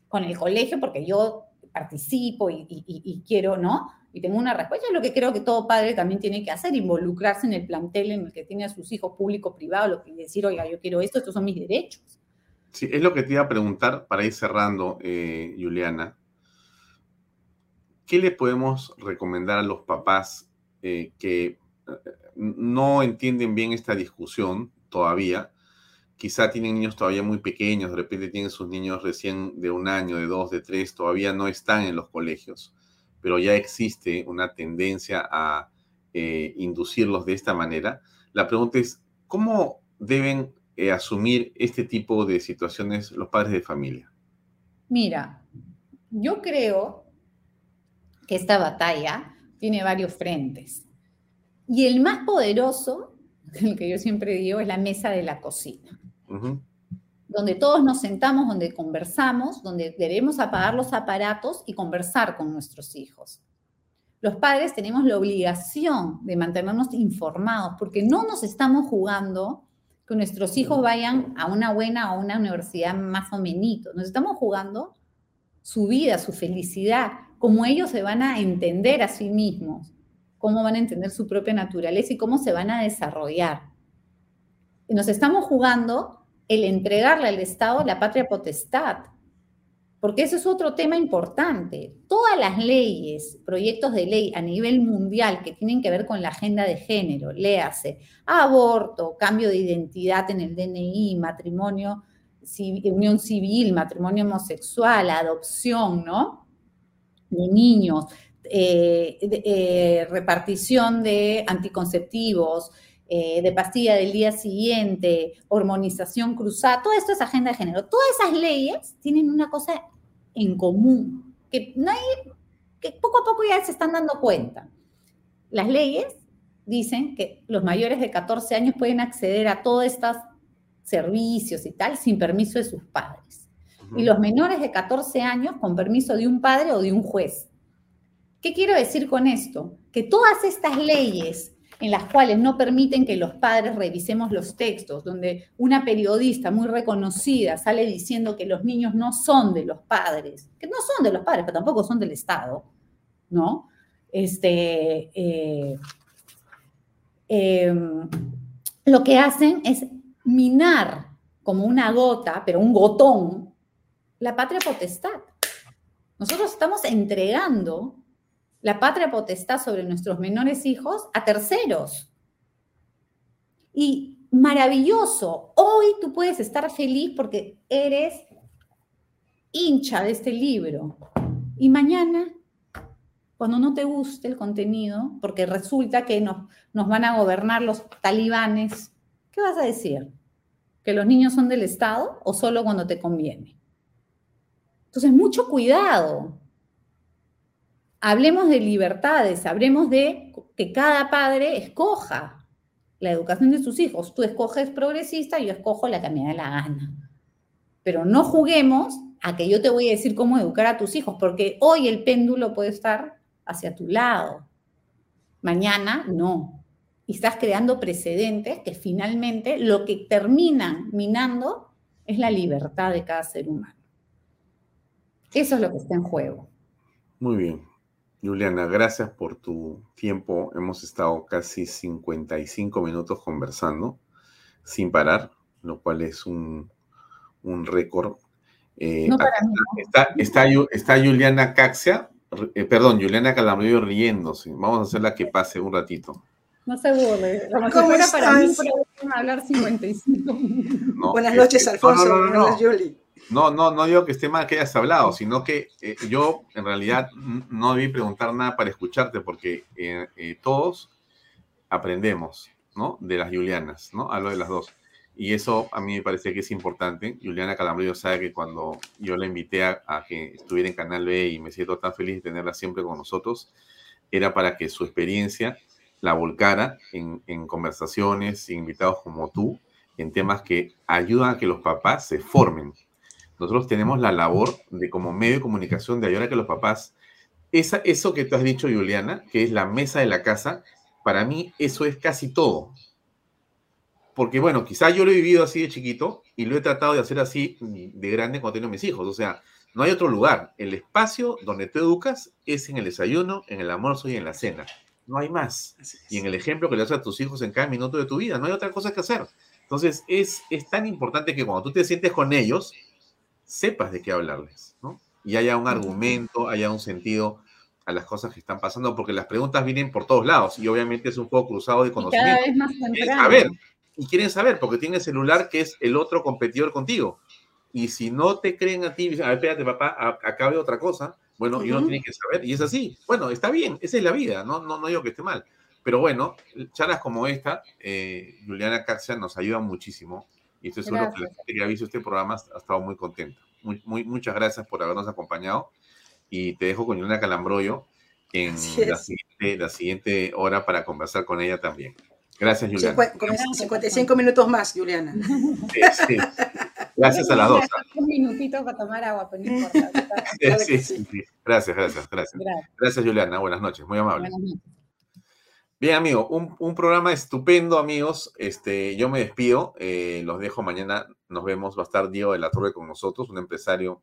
con el colegio porque yo participo y, quiero, ¿no? Y tengo una respuesta, es lo que creo que todo padre también tiene que hacer, involucrarse en el plantel en el que tiene a sus hijos público, privado, y decir, oiga, yo quiero esto, estos son mis derechos. Sí, es lo que te iba a preguntar para ir cerrando, eh, Juliana. ¿Qué le podemos recomendar a los papás eh, que eh, no entienden bien esta discusión todavía? Quizá tienen niños todavía muy pequeños, de repente tienen sus niños recién de un año, de dos, de tres, todavía no están en los colegios, pero ya existe una tendencia a inducirlos de esta manera. La pregunta es, ¿cómo deben eh, asumir este tipo de situaciones los padres de familia? Mira, yo creo que esta batalla tiene varios frentes. Y el más poderoso, el que yo siempre digo, es la mesa de la cocina. Donde todos nos sentamos, donde conversamos, donde debemos apagar los aparatos y conversar con nuestros hijos. Los padres tenemos la obligación de mantenernos informados porque no nos estamos jugando que nuestros hijos vayan a una buena o una universidad más o menos. Nos estamos jugando su vida, su felicidad, cómo ellos se van a entender a sí mismos, cómo van a entender su propia naturaleza y cómo se van a desarrollar. nos estamos jugando el entregarle al Estado la patria potestad, porque ese es otro tema importante. Todas las leyes, proyectos de ley a nivel mundial que tienen que ver con la agenda de género, léase aborto, cambio de identidad en el DNI, matrimonio, unión civil, matrimonio homosexual, adopción. De niños, eh, eh, repartición de anticonceptivos, eh, de pastilla del día siguiente, hormonización cruzada, todo esto es agenda de género. Todas esas leyes tienen una cosa en común, que, nadie, que poco a poco ya se están dando cuenta. Las leyes dicen que los mayores de 14 años pueden acceder a todos estos servicios y tal sin permiso de sus padres. Y los menores de 14 años con permiso de un padre o de un juez. ¿Qué quiero decir con esto? Que todas estas leyes en las cuales no permiten que los padres revisemos los textos, donde una periodista muy reconocida sale diciendo que los niños no son de los padres, que no son de los padres, pero tampoco son del Estado, ¿no? Este, eh, em, lo que hacen es minar como una gota, pero un gotón, la patria potestad. Nosotros estamos entregando la patria potestad sobre nuestros menores hijos a terceros. Y maravilloso, hoy tú puedes estar feliz porque eres hincha de este libro. Y mañana, cuando no te guste el contenido, porque resulta que nos, nos van a gobernar los talibanes, ¿qué vas a decir? ¿Que los niños son del Estado o solo cuando te conviene? Entonces, mucho cuidado. Hablemos de libertades, hablemos de que cada padre escoja la educación de sus hijos. Tú escoges progresista, yo escojo la que me da la gana. Pero no juguemos a que yo te voy a decir cómo educar a tus hijos, porque hoy el péndulo puede estar hacia tu lado. Mañana no. Y estás creando precedentes que finalmente lo que terminan minando es la libertad de cada ser humano. Eso es lo que está en juego. Muy bien. Juliana, gracias por tu tiempo. Hemos estado casi 55 minutos conversando sin parar, lo cual es un, un récord eh, no para mí. Está, está, Juliana Caxia, eh, perdón, Juliana Calambrillo riéndose. Vamos a hacerla que pase un ratito. No se burle. Como si fuera para mí, hablar 55 no, Buenas noches, Alfonso. No, no, no, no, no, no digo que esté mal que hayas hablado, sino que eh, yo en realidad no debí preguntar nada para escucharte, porque todos aprendemos, ¿no? De las Julianas, ¿no? Hablo de las dos. Y eso a mí me parece que es importante. Juliana Calambrillo sabe que cuando yo la invité a, que estuviera en Canal B y me siento tan feliz de tenerla siempre con nosotros, era para que su experiencia la volcara en, en conversaciones, invitados como tú, en temas que ayudan a que los papás se formen. Nosotros tenemos la labor de como medio de comunicación de ayudar a que los papás, esa, eso que tú has dicho, Juliana, que es la mesa de la casa, para mí eso es casi todo porque bueno, quizás yo lo he vivido así de chiquito y lo he tratado de hacer así de grande cuando tengo mis hijos. O sea, no hay otro lugar. El espacio donde tú educas es en el desayuno, en el almuerzo y en la cena. No hay más. Y en el ejemplo que le das a tus hijos en cada minuto de tu vida. No hay otra cosa que hacer. Entonces, es, es tan importante que cuando tú te sientes con ellos, sepas de qué hablarles, ¿no? Y haya un argumento, haya un sentido a las cosas que están pasando, porque las preguntas vienen por todos lados y obviamente es un juego cruzado de conocimiento. cada vez más A ver, y quieren saber porque tiene celular que es el otro competidor contigo. Y si no te creen a ti, a ver, espérate, papá, acabe otra cosa, bueno, y uno tiene que saber, y es así. Bueno, está bien, esa es la vida, no, no, no digo que esté mal. Pero bueno, charlas como esta, eh, Juliana Caxia nos ayuda muchísimo. Y estoy seguro que la gente que ha visto este programa ha estado muy contenta. Muy, muy, muchas gracias por habernos acompañado. Y te dejo con Juliana Calambroyo en la siguiente, la siguiente hora para conversar con ella también. Gracias, Juliana. 55 minutos más, Juliana. Sí, Gracias a las dos. Un minutito para tomar agua, pero no importa. Sí, sí, Gracias, gracias, gracias. Gracias, Juliana. Buenas noches, muy amable. Bien, amigo, un, programa estupendo, amigos. Este, yo me despido, eh, los dejo mañana, nos vemos. Va a estar Diego de la Torre con nosotros, un empresario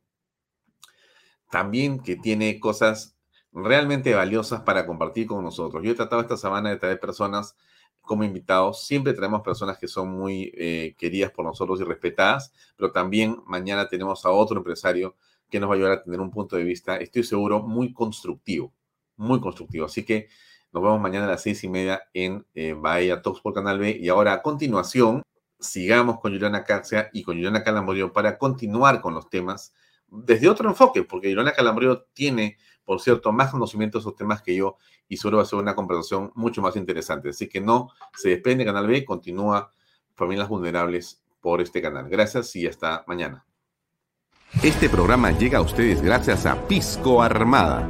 también que tiene cosas realmente valiosas para compartir con nosotros. Yo he tratado esta semana de traer personas como invitados. Siempre tenemos personas que son muy eh, queridas por nosotros y respetadas, pero también mañana tenemos a otro empresario que nos va a ayudar a tener un punto de vista, estoy seguro, muy constructivo, muy constructivo. Así que nos vemos mañana a las seis y media en eh, Bahía Talks por Canal B. Y ahora, a continuación, sigamos con Juliana Caxia y con Juliana Calambrio para continuar con los temas desde otro enfoque, porque Juliana Calambrio tiene por cierto, más conocimiento de esos temas que yo y seguro va a ser una conversación mucho más interesante. Así que no se desprende Canal B, continúa Familias Vulnerables por este canal. Gracias y hasta mañana. Este programa llega a ustedes gracias a Pisco Armada.